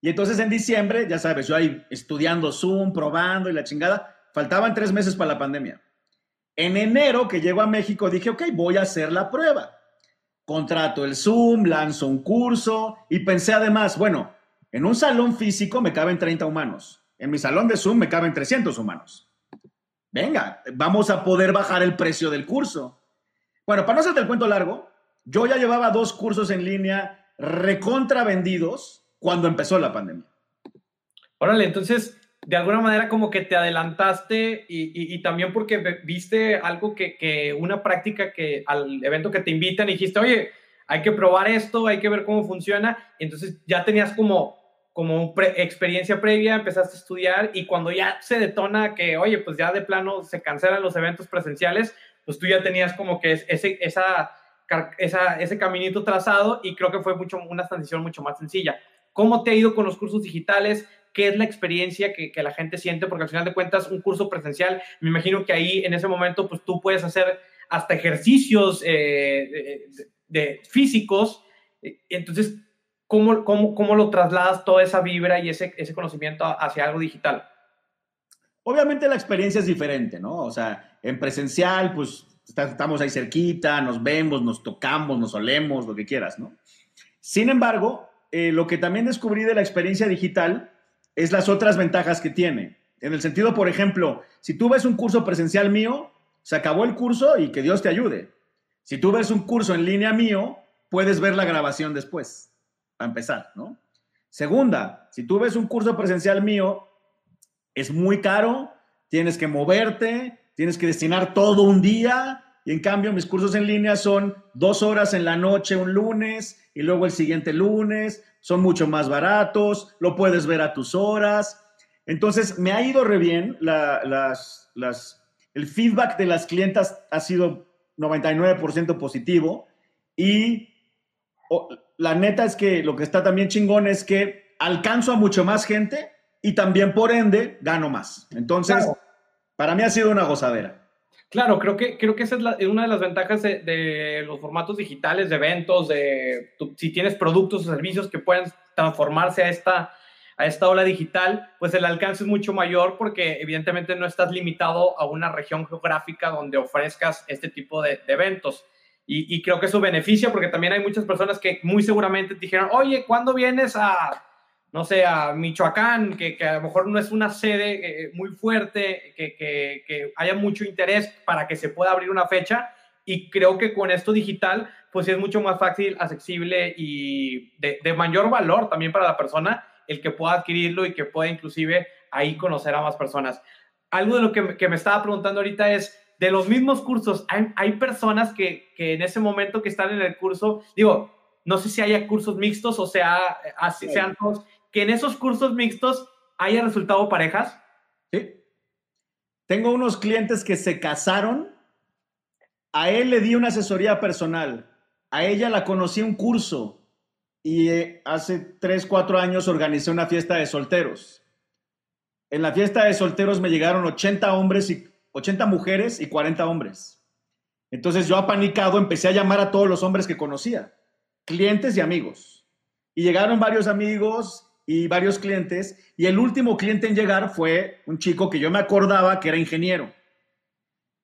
Y entonces en diciembre, ya sabes, yo ahí estudiando Zoom, probando y la chingada, faltaban tres meses para la pandemia. En enero que llego a México dije, ok, voy a hacer la prueba. Contrato el Zoom, lanzo un curso y pensé además, bueno, en un salón físico me caben 30 humanos. En mi salón de Zoom me caben 300 humanos. Venga, vamos a poder bajar el precio del curso. Bueno, para no hacerte el cuento largo, yo ya llevaba dos cursos en línea recontra vendidos cuando empezó la pandemia. Órale, entonces, de alguna manera como que te adelantaste y, también porque viste algo que, que, una práctica que al evento que te invitan y dijiste, oye, hay que probar esto, hay que ver cómo funciona. Entonces ya tenías como, como experiencia previa, empezaste a estudiar y cuando ya se detona que, oye, pues ya de plano se cancelan los eventos presenciales, pues tú ya tenías como que ese, esa, esa, ese caminito trazado y creo que fue mucho, una transición mucho más sencilla. ¿Cómo te ha ido con los cursos digitales? ¿Qué es la experiencia que, que la gente siente? Porque al final de cuentas, un curso presencial, me imagino que ahí en ese momento, pues tú puedes hacer hasta ejercicios eh, de, físicos. Entonces, ¿cómo, cómo, cómo lo trasladas toda esa vibra y ese, ese conocimiento hacia algo digital? Obviamente la experiencia es diferente, ¿no? O sea, en presencial, pues estamos ahí cerquita, nos vemos, nos tocamos, nos olemos, lo que quieras, ¿no? Sin embargo, eh, lo que también descubrí de la experiencia digital es las otras ventajas que tiene. En el sentido, por ejemplo, si tú ves un curso presencial mío, se acabó el curso y que Dios te ayude. Si tú ves un curso en línea mío, puedes ver la grabación después, para empezar, ¿no? Segunda, si tú ves un curso presencial mío, es muy caro, tienes que moverte, tienes que destinar todo un día, y en cambio mis cursos en línea son dos horas en la noche un lunes y luego el siguiente lunes, son mucho más baratos, lo puedes ver a tus horas. Entonces, me ha ido re bien, las, las, el feedback de las clientas ha sido 99% positivo y la neta es que lo que está también chingón es que alcanzo a mucho más gente y también por ende gano más. Entonces, para mí ha sido una gozadera. Claro, creo que, creo que esa es una de las ventajas de, los formatos digitales, de eventos, de si tienes productos o servicios que puedan transformarse a esta, a esta ola digital, pues el alcance es mucho mayor porque evidentemente no estás limitado a una región geográfica donde ofrezcas este tipo de, eventos. Y, y, creo que eso beneficia porque también hay muchas personas que muy seguramente te dijeron, oye, ¿cuándo vienes a, no sé, a Michoacán, que, que, a lo mejor no es una sede eh, muy fuerte, que, que, que, haya mucho interés para que se pueda abrir una fecha. Y creo que con esto digital, pues es mucho más fácil, accesible y de, de, mayor valor también para la persona el que pueda adquirirlo y que pueda inclusive ahí conocer a más personas. Algo de lo que, que me estaba preguntando ahorita es, de los mismos cursos, hay, hay personas que, que en ese momento que están en el curso, digo, no sé si haya cursos mixtos o sea, así, sean todos, que en esos cursos mixtos haya resultado parejas? Sí. Tengo unos clientes que se casaron. A él le di una asesoría personal. A ella la conocí un curso. Y eh, hace 3, 4 años organizé una fiesta de solteros. En la fiesta de solteros me llegaron 80 hombres y 80 mujeres y 40 hombres. Entonces yo apanicado empecé a llamar a todos los hombres que conocía, clientes y amigos. Y llegaron varios amigos y varios clientes, y el último cliente en llegar fue un chico que yo me acordaba que era ingeniero.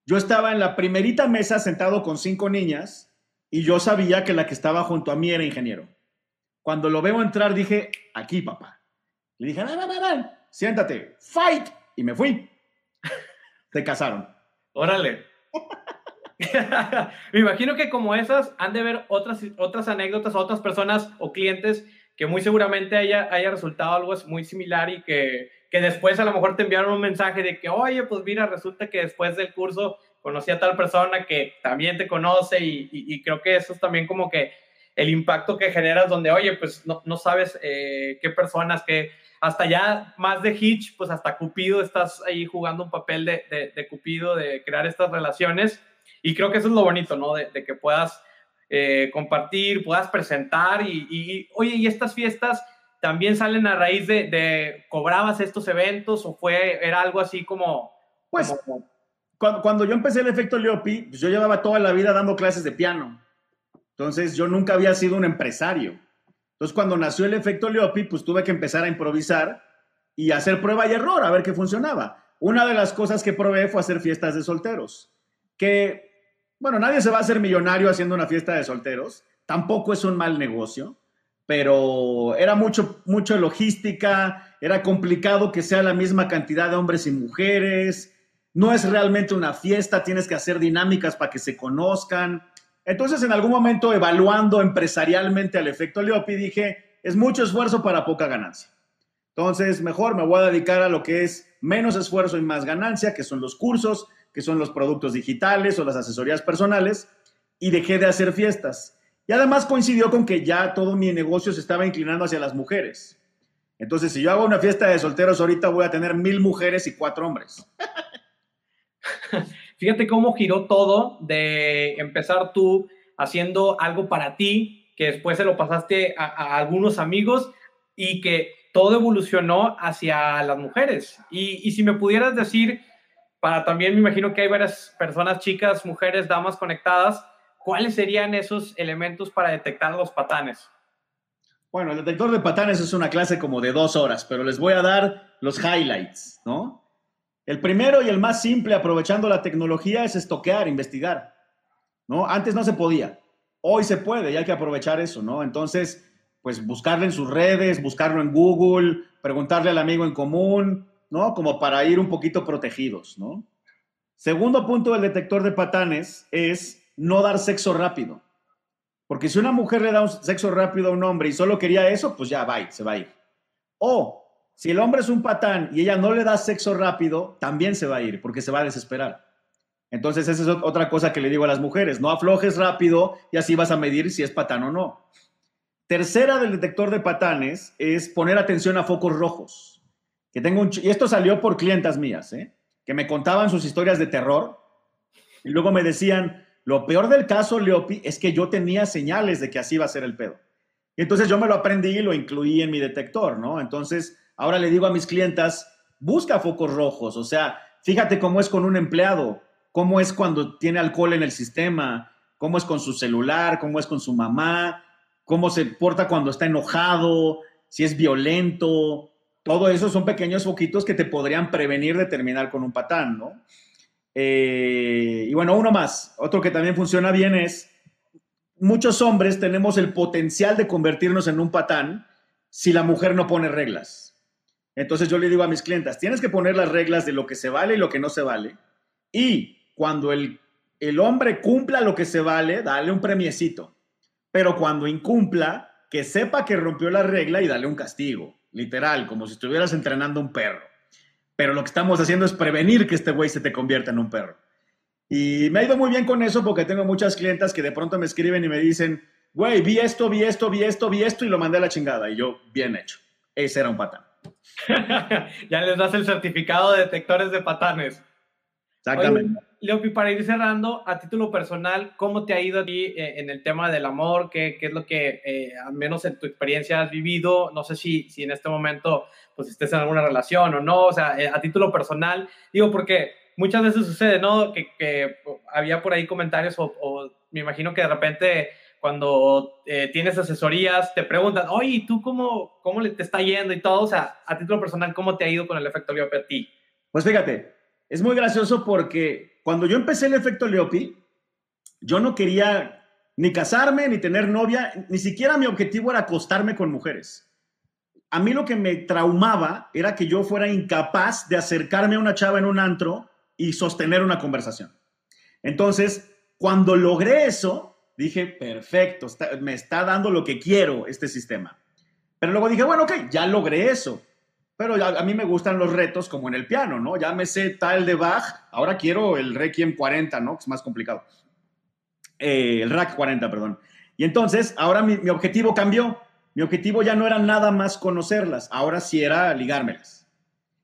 Yo estaba en la primerita mesa sentado con cinco niñas y yo sabía que la que estaba junto a mí era ingeniero. Cuando lo veo entrar dije, aquí papá. Le dije, siéntate, fight. Y me fui. <laughs> Se casaron. Órale. <laughs> me imagino que como esas han de ver otras, otras anécdotas, otras personas o clientes que muy seguramente haya, haya resultado algo muy similar y que, que después a lo mejor te enviaron un mensaje de que, oye, pues mira, resulta que después del curso conocí a tal persona que también te conoce y, creo que eso es también como que el impacto que generas donde, oye, pues no, no sabes eh, qué personas, que hasta ya más de Hitch, pues hasta Cupido estás ahí jugando un papel de, de, Cupido, de crear estas relaciones. Y creo que eso es lo bonito, ¿no? De que puedas eh, compartir, puedas presentar y, oye, ¿y estas fiestas también salen a raíz de, cobrabas estos eventos o fue, era algo así como... Pues Cuando, cuando, yo empecé el efecto Leopi, pues yo llevaba toda la vida dando clases de piano. Entonces yo nunca había sido un empresario. Entonces cuando nació el efecto Leopi, pues tuve que empezar a improvisar y hacer prueba y error, a ver qué funcionaba. Una de las cosas que probé fue hacer fiestas de solteros, que bueno, nadie se va a hacer millonario haciendo una fiesta de solteros. Tampoco es un mal negocio, pero era mucho, mucho logística, era complicado que sea la misma cantidad de hombres y mujeres. No es realmente una fiesta, tienes que hacer dinámicas para que se conozcan. Entonces, en algún momento, evaluando empresarialmente al efecto Leopi, dije, es mucho esfuerzo para poca ganancia. Entonces, mejor me voy a dedicar a lo que es menos esfuerzo y más ganancia, que son los cursos, que son los productos digitales o las asesorías personales, y dejé de hacer fiestas. Y además coincidió con que ya todo mi negocio se estaba inclinando hacia las mujeres. Entonces, si yo hago una fiesta de solteros ahorita, voy a tener mil mujeres y cuatro hombres. <laughs> Fíjate cómo giró todo de empezar tú haciendo algo para ti, que después se lo pasaste a, algunos amigos y que todo evolucionó hacia las mujeres. Y, y si me pudieras decir, para también me imagino que hay varias personas, chicas, mujeres, damas conectadas, ¿cuáles serían esos elementos para detectar los patanes? Bueno, el detector de patanes es una clase como de dos horas, pero les voy a dar los highlights, ¿no? El primero y el más simple, aprovechando la tecnología, es estoquear, investigar, ¿no? Antes no se podía, hoy se puede y hay que aprovechar eso, ¿no? Entonces, pues buscarle en sus redes, buscarlo en Google, preguntarle al amigo en común, ¿no? Como para ir un poquito protegidos, ¿no? Segundo punto del detector de patanes es no dar sexo rápido. Porque si una mujer le da un sexo rápido a un hombre y solo quería eso, pues ya va, se va a ir. O si el hombre es un patán y ella no le da sexo rápido, también se va a ir porque se va a desesperar. Entonces esa es otra cosa que le digo a las mujeres, no aflojes rápido y así vas a medir si es patán o no. Tercera del detector de patanes es poner atención a focos rojos. Que tengo un, y esto salió por clientas mías, ¿eh? que me contaban sus historias de terror y luego me decían, lo peor del caso, Leopi, es que yo tenía señales de que así iba a ser el pedo. entonces yo me lo aprendí y lo incluí en mi detector, ¿no? Entonces ahora le digo a mis clientas, busca focos rojos, o sea, fíjate cómo es con un empleado, cómo es cuando tiene alcohol en el sistema, cómo es con su celular, cómo es con su mamá, cómo se porta cuando está enojado, si es violento. Todo eso son pequeños foquitos que te podrían prevenir de terminar con un patán, ¿no? Eh, y bueno, uno más, otro que también funciona bien es, muchos hombres tenemos el potencial de convertirnos en un patán si la mujer no pone reglas. Entonces yo le digo a mis clientas, tienes que poner las reglas de lo que se vale y lo que no se vale. Y cuando el, el hombre cumpla lo que se vale, dale un premiecito. Pero cuando incumpla, que sepa que rompió la regla y dale un castigo, literal, como si estuvieras entrenando un perro pero lo que estamos haciendo es prevenir que este güey se te convierta en un perro. Y me ha ido muy bien con eso porque tengo muchas clientas que de pronto me escriben y me dicen, güey, vi esto, vi esto, vi esto, vi esto y lo mandé a la chingada. Y yo, bien hecho. Ese era un patán. <laughs> ya les das el certificado de detectores de patanes. Exactamente. Leopi, para ir cerrando, a título personal, ¿cómo te ha ido a ti eh, en el tema del amor? ¿Qué, qué es lo que, eh, al menos en tu experiencia, has vivido? No sé si, si en este momento pues estés en alguna relación o no, o sea, eh, a título personal, digo, porque muchas veces sucede, ¿no? Que, que había por ahí comentarios o, me imagino que de repente cuando tienes asesorías te preguntan, oye, ¿tú cómo, cómo le te está yendo y todo? O sea, a título personal, ¿cómo te ha ido con el efecto Leopi a ti? Pues fíjate, es muy gracioso porque cuando yo empecé el efecto Leopi, yo no quería ni casarme, ni tener novia, ni siquiera mi objetivo era acostarme con mujeres. A mí lo que me traumaba era que yo fuera incapaz de acercarme a una chava en un antro y sostener una conversación. Entonces, cuando logré eso, dije, perfecto, me está dando lo que quiero este sistema. Pero luego dije, bueno, ok, ya logré eso. Pero a, mí me gustan los retos como en el piano, ¿no? Ya me sé tal de Bach, ahora quiero el Requiem 40, ¿no? Que es más complicado. Eh, el Rack 40, perdón. Y entonces, ahora mi, mi, objetivo cambió. Mi objetivo ya no era nada más conocerlas, ahora sí era ligármelas.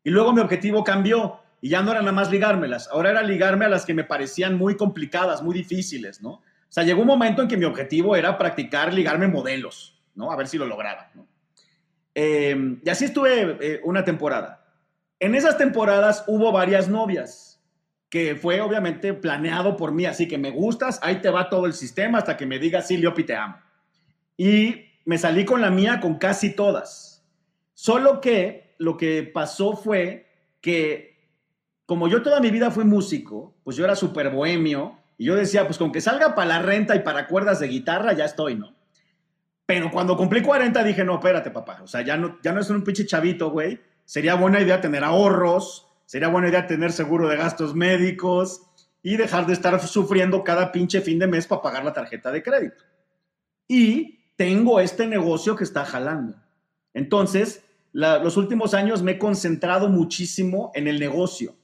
Y luego mi objetivo cambió y ya no era nada más ligármelas, ahora era ligarme a las que me parecían muy complicadas, muy difíciles, ¿no? O sea, llegó un momento en que mi objetivo era practicar ligarme modelos, ¿no? A ver si lo lograba, ¿no? Em, y así estuve eh, una temporada. En esas temporadas hubo varias novias, que fue obviamente planeado por mí, así que me gustas, ahí te va todo el sistema hasta que me digas, sí, Leopi, te amo. Y me salí con la mía con casi todas. Solo que lo que pasó fue que, como yo toda mi vida fui músico, pues yo era súper bohemio, y yo decía, pues con que salga para la renta y para cuerdas de guitarra, ya estoy, ¿no? Pero cuando cumplí 40 dije, no, espérate, papá. O sea, ya no, ya no es un pinche chavito, güey. Sería buena idea tener ahorros, sería buena idea tener seguro de gastos médicos y dejar de estar sufriendo cada pinche fin de mes para pagar la tarjeta de crédito. Y tengo este negocio que está jalando. Entonces, los últimos años me he concentrado muchísimo en el negocio,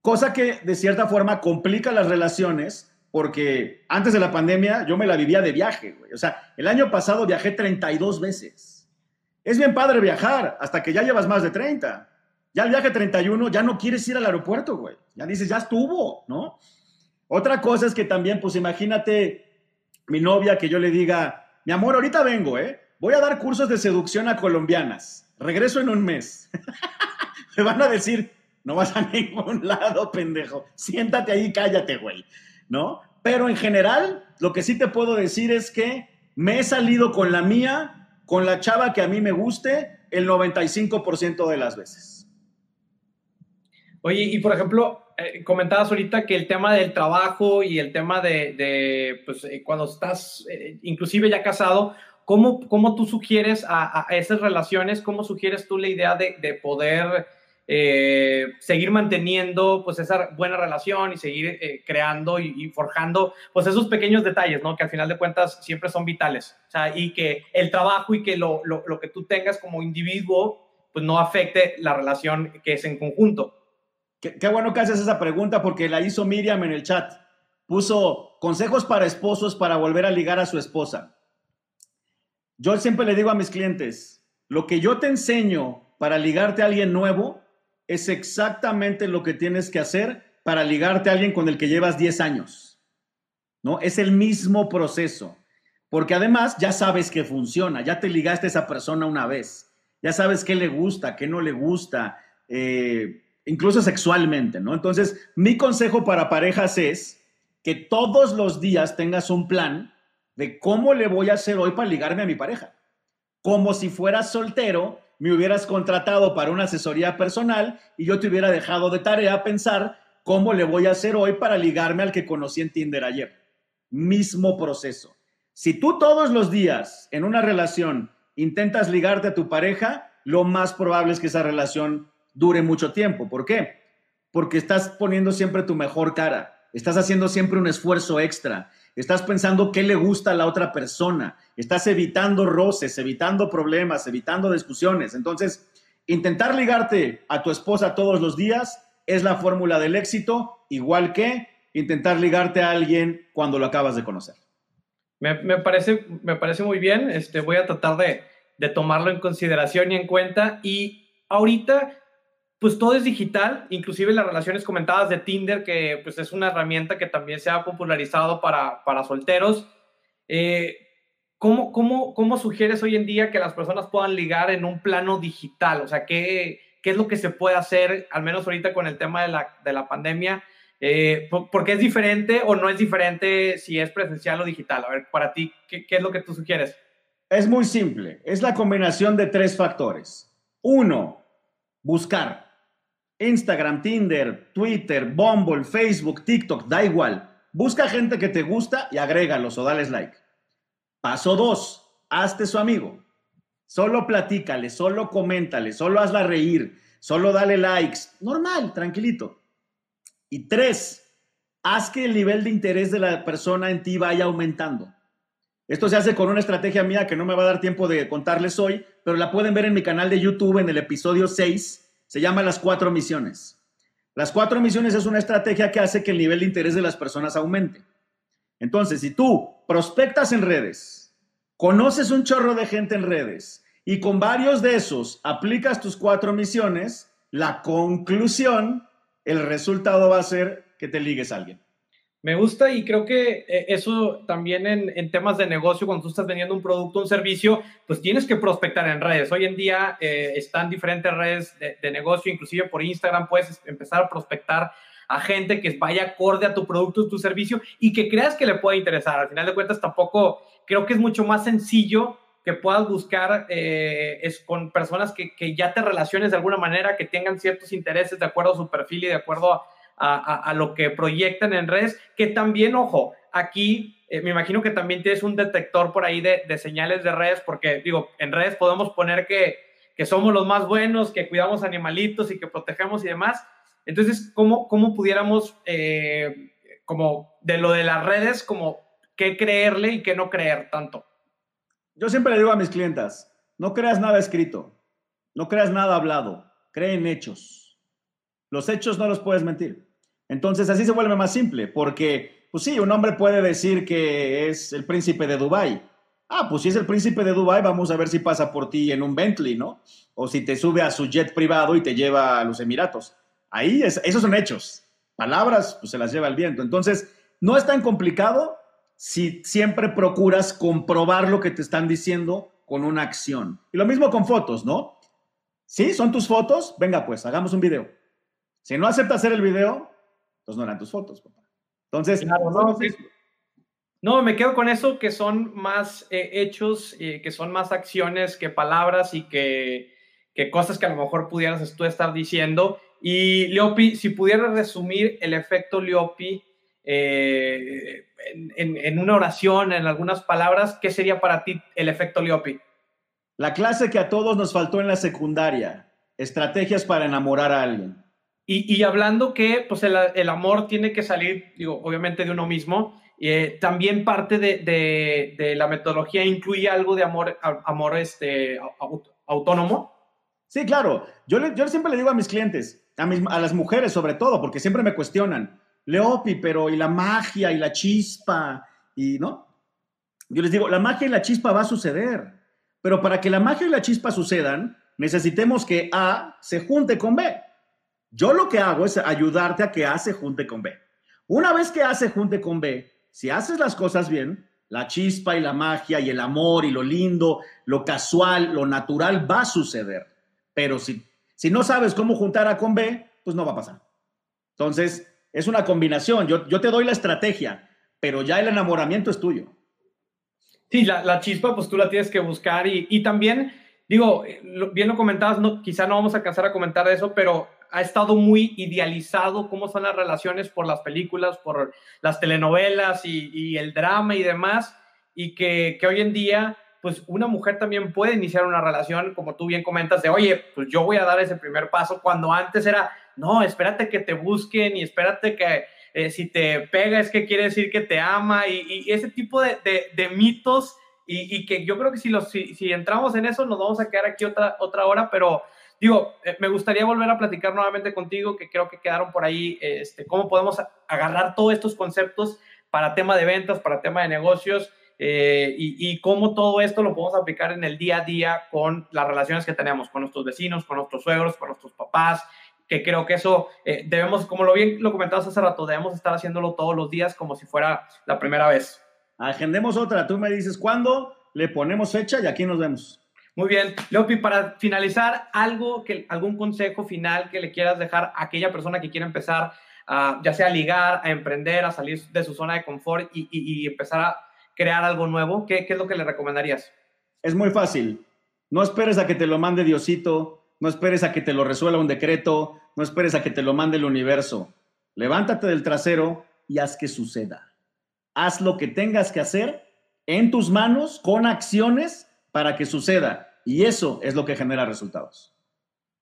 cosa que de cierta forma complica las relaciones porque antes de la pandemia yo me la vivía de viaje, güey. O sea, el año pasado viajé 32 veces. Es bien padre viajar hasta que ya llevas más de 30. Ya el viaje 31 ya no quieres ir al aeropuerto, güey. Ya dices, ya estuvo, ¿no? Otra cosa es que también, pues imagínate mi novia que yo le diga, mi amor, ahorita vengo, ¿eh? Voy a dar cursos de seducción a colombianas. Regreso en un mes. <laughs> Me van a decir, no vas a ningún lado, pendejo. Siéntate ahí, cállate, güey. ¿No? Pero en general, lo que sí te puedo decir es que me he salido con la mía, con la chava que a mí me guste, el 95% de las veces. Oye, y por ejemplo, eh, comentabas ahorita que el tema del trabajo y el tema de, pues, eh, cuando estás eh, inclusive ya casado, ¿cómo, cómo tú sugieres a, esas relaciones, cómo sugieres tú la idea de, poder seguir manteniendo pues esa buena relación y seguir creando y, forjando pues esos pequeños detalles, ¿no? Que al final de cuentas siempre son vitales. Y que el trabajo y que lo, lo, que tú tengas como individuo pues no afecte la relación que es en conjunto. Qué, bueno que haces esa pregunta porque la hizo Miriam en el chat. Puso consejos para esposos para volver a ligar a su esposa. Yo siempre le digo a mis clientes, lo que yo te enseño para ligarte a alguien nuevo es exactamente lo que tienes que hacer para ligarte a alguien con el que llevas 10 años. ¿No? Es el mismo proceso. Porque además ya sabes que funciona, ya te ligaste a esa persona una vez, ya sabes qué le gusta, qué no le gusta, eh, incluso sexualmente, ¿no? Entonces, mi consejo para parejas es que todos los días tengas un plan de cómo le voy a hacer hoy para ligarme a mi pareja. Como si fueras soltero, me hubieras contratado para una asesoría personal y yo te hubiera dejado de tarea pensar cómo le voy a hacer hoy para ligarme al que conocí en Tinder ayer. Mismo proceso. Si tú todos los días en una relación intentas ligarte a tu pareja, lo más probable es que esa relación dure mucho tiempo. ¿Por qué? Porque estás poniendo siempre tu mejor cara, estás haciendo siempre un esfuerzo extra, estás pensando qué le gusta a la otra persona, estás evitando roces, evitando problemas, evitando discusiones. Entonces, intentar ligarte a tu esposa todos los días es la fórmula del éxito, igual que intentar ligarte a alguien cuando lo acabas de conocer. Me, parece, me parece muy bien, este, voy a tratar de, de tomarlo en consideración y en cuenta. Y ahorita, pues todo es digital, inclusive las relaciones comentadas de Tinder, que pues es una herramienta que también se ha popularizado para, para solteros. Eh, ¿cómo, cómo, cómo, sugieres hoy en día que las personas puedan ligar en un plano digital? O sea, ¿qué, qué es lo que se puede hacer, al menos ahorita con el tema de la, de la pandemia? Eh, ¿Por qué es diferente o no es diferente si es presencial o digital? A ver, para ti, ¿qué, ¿qué es lo que tú sugieres? Es muy simple, es la combinación de tres factores. Uno, buscar. Instagram, Tinder, Twitter, Bumble, Facebook, TikTok, da igual. Busca gente que te gusta y agrégalos o dales like. Paso dos, hazte su amigo. Solo platícale, solo coméntale, solo hazla reír, solo dale likes. Normal, tranquilito. Y tres, haz que el nivel de interés de la persona en ti vaya aumentando. Esto se hace con una estrategia mía que no me va a dar tiempo de contarles hoy, pero la pueden ver en mi canal de YouTube en el episodio 6 se llama las cuatro misiones. Las cuatro misiones es una estrategia que hace que el nivel de interés de las personas aumente. Entonces, si tú prospectas en redes, conoces un chorro de gente en redes y con varios de esos aplicas tus cuatro misiones, la conclusión, el resultado va a ser que te ligues a alguien. Me gusta y creo que eh, eso también en, temas de negocio, cuando tú estás vendiendo un producto, un servicio, pues tienes que prospectar en redes. Hoy en día eh, están diferentes redes de, negocio, inclusive por Instagram puedes empezar a prospectar a gente que vaya acorde a tu producto, tu servicio y que creas que le pueda interesar. Al final de cuentas, tampoco creo que es mucho más sencillo que puedas buscar eh, es con personas que, que ya te relaciones de alguna manera, que tengan ciertos intereses de acuerdo a su perfil y de acuerdo a a, lo que proyectan en redes, que también, ojo, aquí eh, me imagino que también tienes un detector por ahí de, señales de redes, porque digo, en redes podemos poner que, que, somos los más buenos, que cuidamos animalitos y que protegemos y demás. Entonces, ¿cómo, cómo pudiéramos, eh, como de lo de las redes, como qué creerle y qué no creer tanto? Yo siempre le digo a mis clientas, no creas nada escrito. No creas nada hablado, cree en hechos. Los hechos no los puedes mentir. Entonces así se vuelve más simple, porque, pues sí, un hombre puede decir que es el príncipe de Dubái. Ah, pues si es el príncipe de Dubái, vamos a ver si pasa por ti en un Bentley, ¿no? O si te sube a su jet privado y te lleva a los Emiratos. Ahí, es, esos son hechos. Palabras, pues se las lleva el viento. Entonces, no es tan complicado si siempre procuras comprobar lo que te están diciendo con una acción. Y lo mismo con fotos, ¿no? Sí, son tus fotos, venga pues, hagamos un video. Si no aceptas hacer el video, pues no eran tus fotos, papá. Entonces, no, me quedo con eso, que son más eh, hechos, eh, que son más acciones que palabras y que, que, cosas que a lo mejor pudieras tú estar diciendo. Y Leopi, si pudieras resumir el efecto Leopi eh, en, una oración, en algunas palabras, ¿qué sería para ti el efecto Leopi? La clase que a todos nos faltó en la secundaria, estrategias para enamorar a alguien. Y, hablando que pues el, amor tiene que salir, digo, obviamente de uno mismo, eh, también parte de, la metodología incluye algo de amor, amor este, autónomo. Sí, claro. Yo, yo siempre le digo a mis clientes, a, a las mujeres sobre todo, porque siempre me cuestionan, Leopi, pero ¿y la magia y la chispa? Y no. Yo les digo, la magia y la chispa va a suceder, pero para que la magia y la chispa sucedan, necesitemos que A se junte con B. Yo lo que hago es ayudarte a que A se junte con B. Una vez que A se junte con B, si haces las cosas bien, la chispa y la magia y el amor y lo lindo, lo casual, lo natural va a suceder. Pero si, si no sabes cómo juntar A con B, pues no va a pasar. Entonces, es una combinación. Yo, yo te doy la estrategia, pero ya el enamoramiento es tuyo. Sí, la, chispa, pues tú la tienes que buscar y, también, digo, bien lo comentabas, no, quizá no vamos a alcanzar a comentar eso, pero ha estado muy idealizado cómo son las relaciones por las películas, por las telenovelas y, el drama y demás, y que, que, hoy en día, pues una mujer también puede iniciar una relación, como tú bien comentas, de, oye, pues yo voy a dar ese primer paso, cuando antes era, no, espérate que te busquen y espérate que eh, si te pega es que quiere decir que te ama y, ese tipo de, mitos y, que yo creo que si, los, si, entramos en eso nos vamos a quedar aquí otra, otra hora, pero digo, eh, me gustaría volver a platicar nuevamente contigo, que creo que quedaron por ahí, este, cómo podemos agarrar todos estos conceptos para tema de ventas, para tema de negocios. Eh, y, y, cómo todo esto lo podemos aplicar en el día a día con las relaciones que tenemos con nuestros vecinos, con nuestros suegros, con nuestros papás, que creo que eso eh, debemos, como lo bien lo comentabas hace rato, debemos estar haciéndolo todos los días como si fuera la primera vez. Agendemos otra, tú me dices cuándo, le ponemos fecha y aquí nos vemos. Muy bien, Leopi, para finalizar, algo que, algún consejo final que le quieras dejar a aquella persona que quiere empezar, a, ya sea a ligar, a emprender, a salir de su zona de confort y, empezar a crear algo nuevo, ¿qué, ¿qué es lo que le recomendarías? Es muy fácil. No esperes a que te lo mande Diosito, no esperes a que te lo resuelva un decreto, no esperes a que te lo mande el universo. Levántate del trasero y haz que suceda. Haz lo que tengas que hacer en tus manos con acciones para que suceda. Y eso es lo que genera resultados.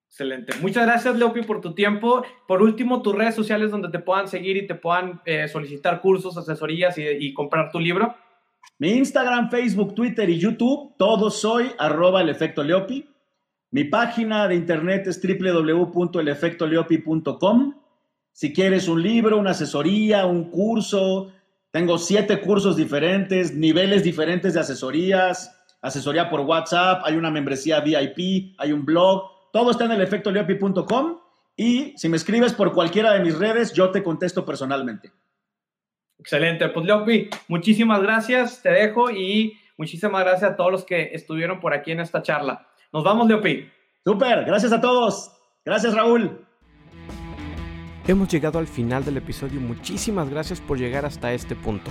Excelente. Muchas gracias, Leopi, por tu tiempo. Por último, tus redes sociales donde te puedan seguir y te puedan eh, solicitar cursos, asesorías y, y, comprar tu libro. Mi Instagram, Facebook, Twitter y YouTube, todos soy arroba el efecto Leopi. Mi página de internet es www.elefectoleopi.com. Si quieres un libro, una asesoría, un curso, tengo siete cursos diferentes, niveles diferentes de asesorías, asesoría por WhatsApp, hay una membresía VIP, hay un blog, todo está en elefectoleopi.com y si me escribes por cualquiera de mis redes, yo te contesto personalmente. Excelente, pues Leopi, muchísimas gracias, te dejo y muchísimas gracias a todos los que estuvieron por aquí en esta charla. Nos vamos, Leopi. Súper, gracias a todos. Gracias, Raúl. Hemos llegado al final del episodio. Muchísimas gracias por llegar hasta este punto.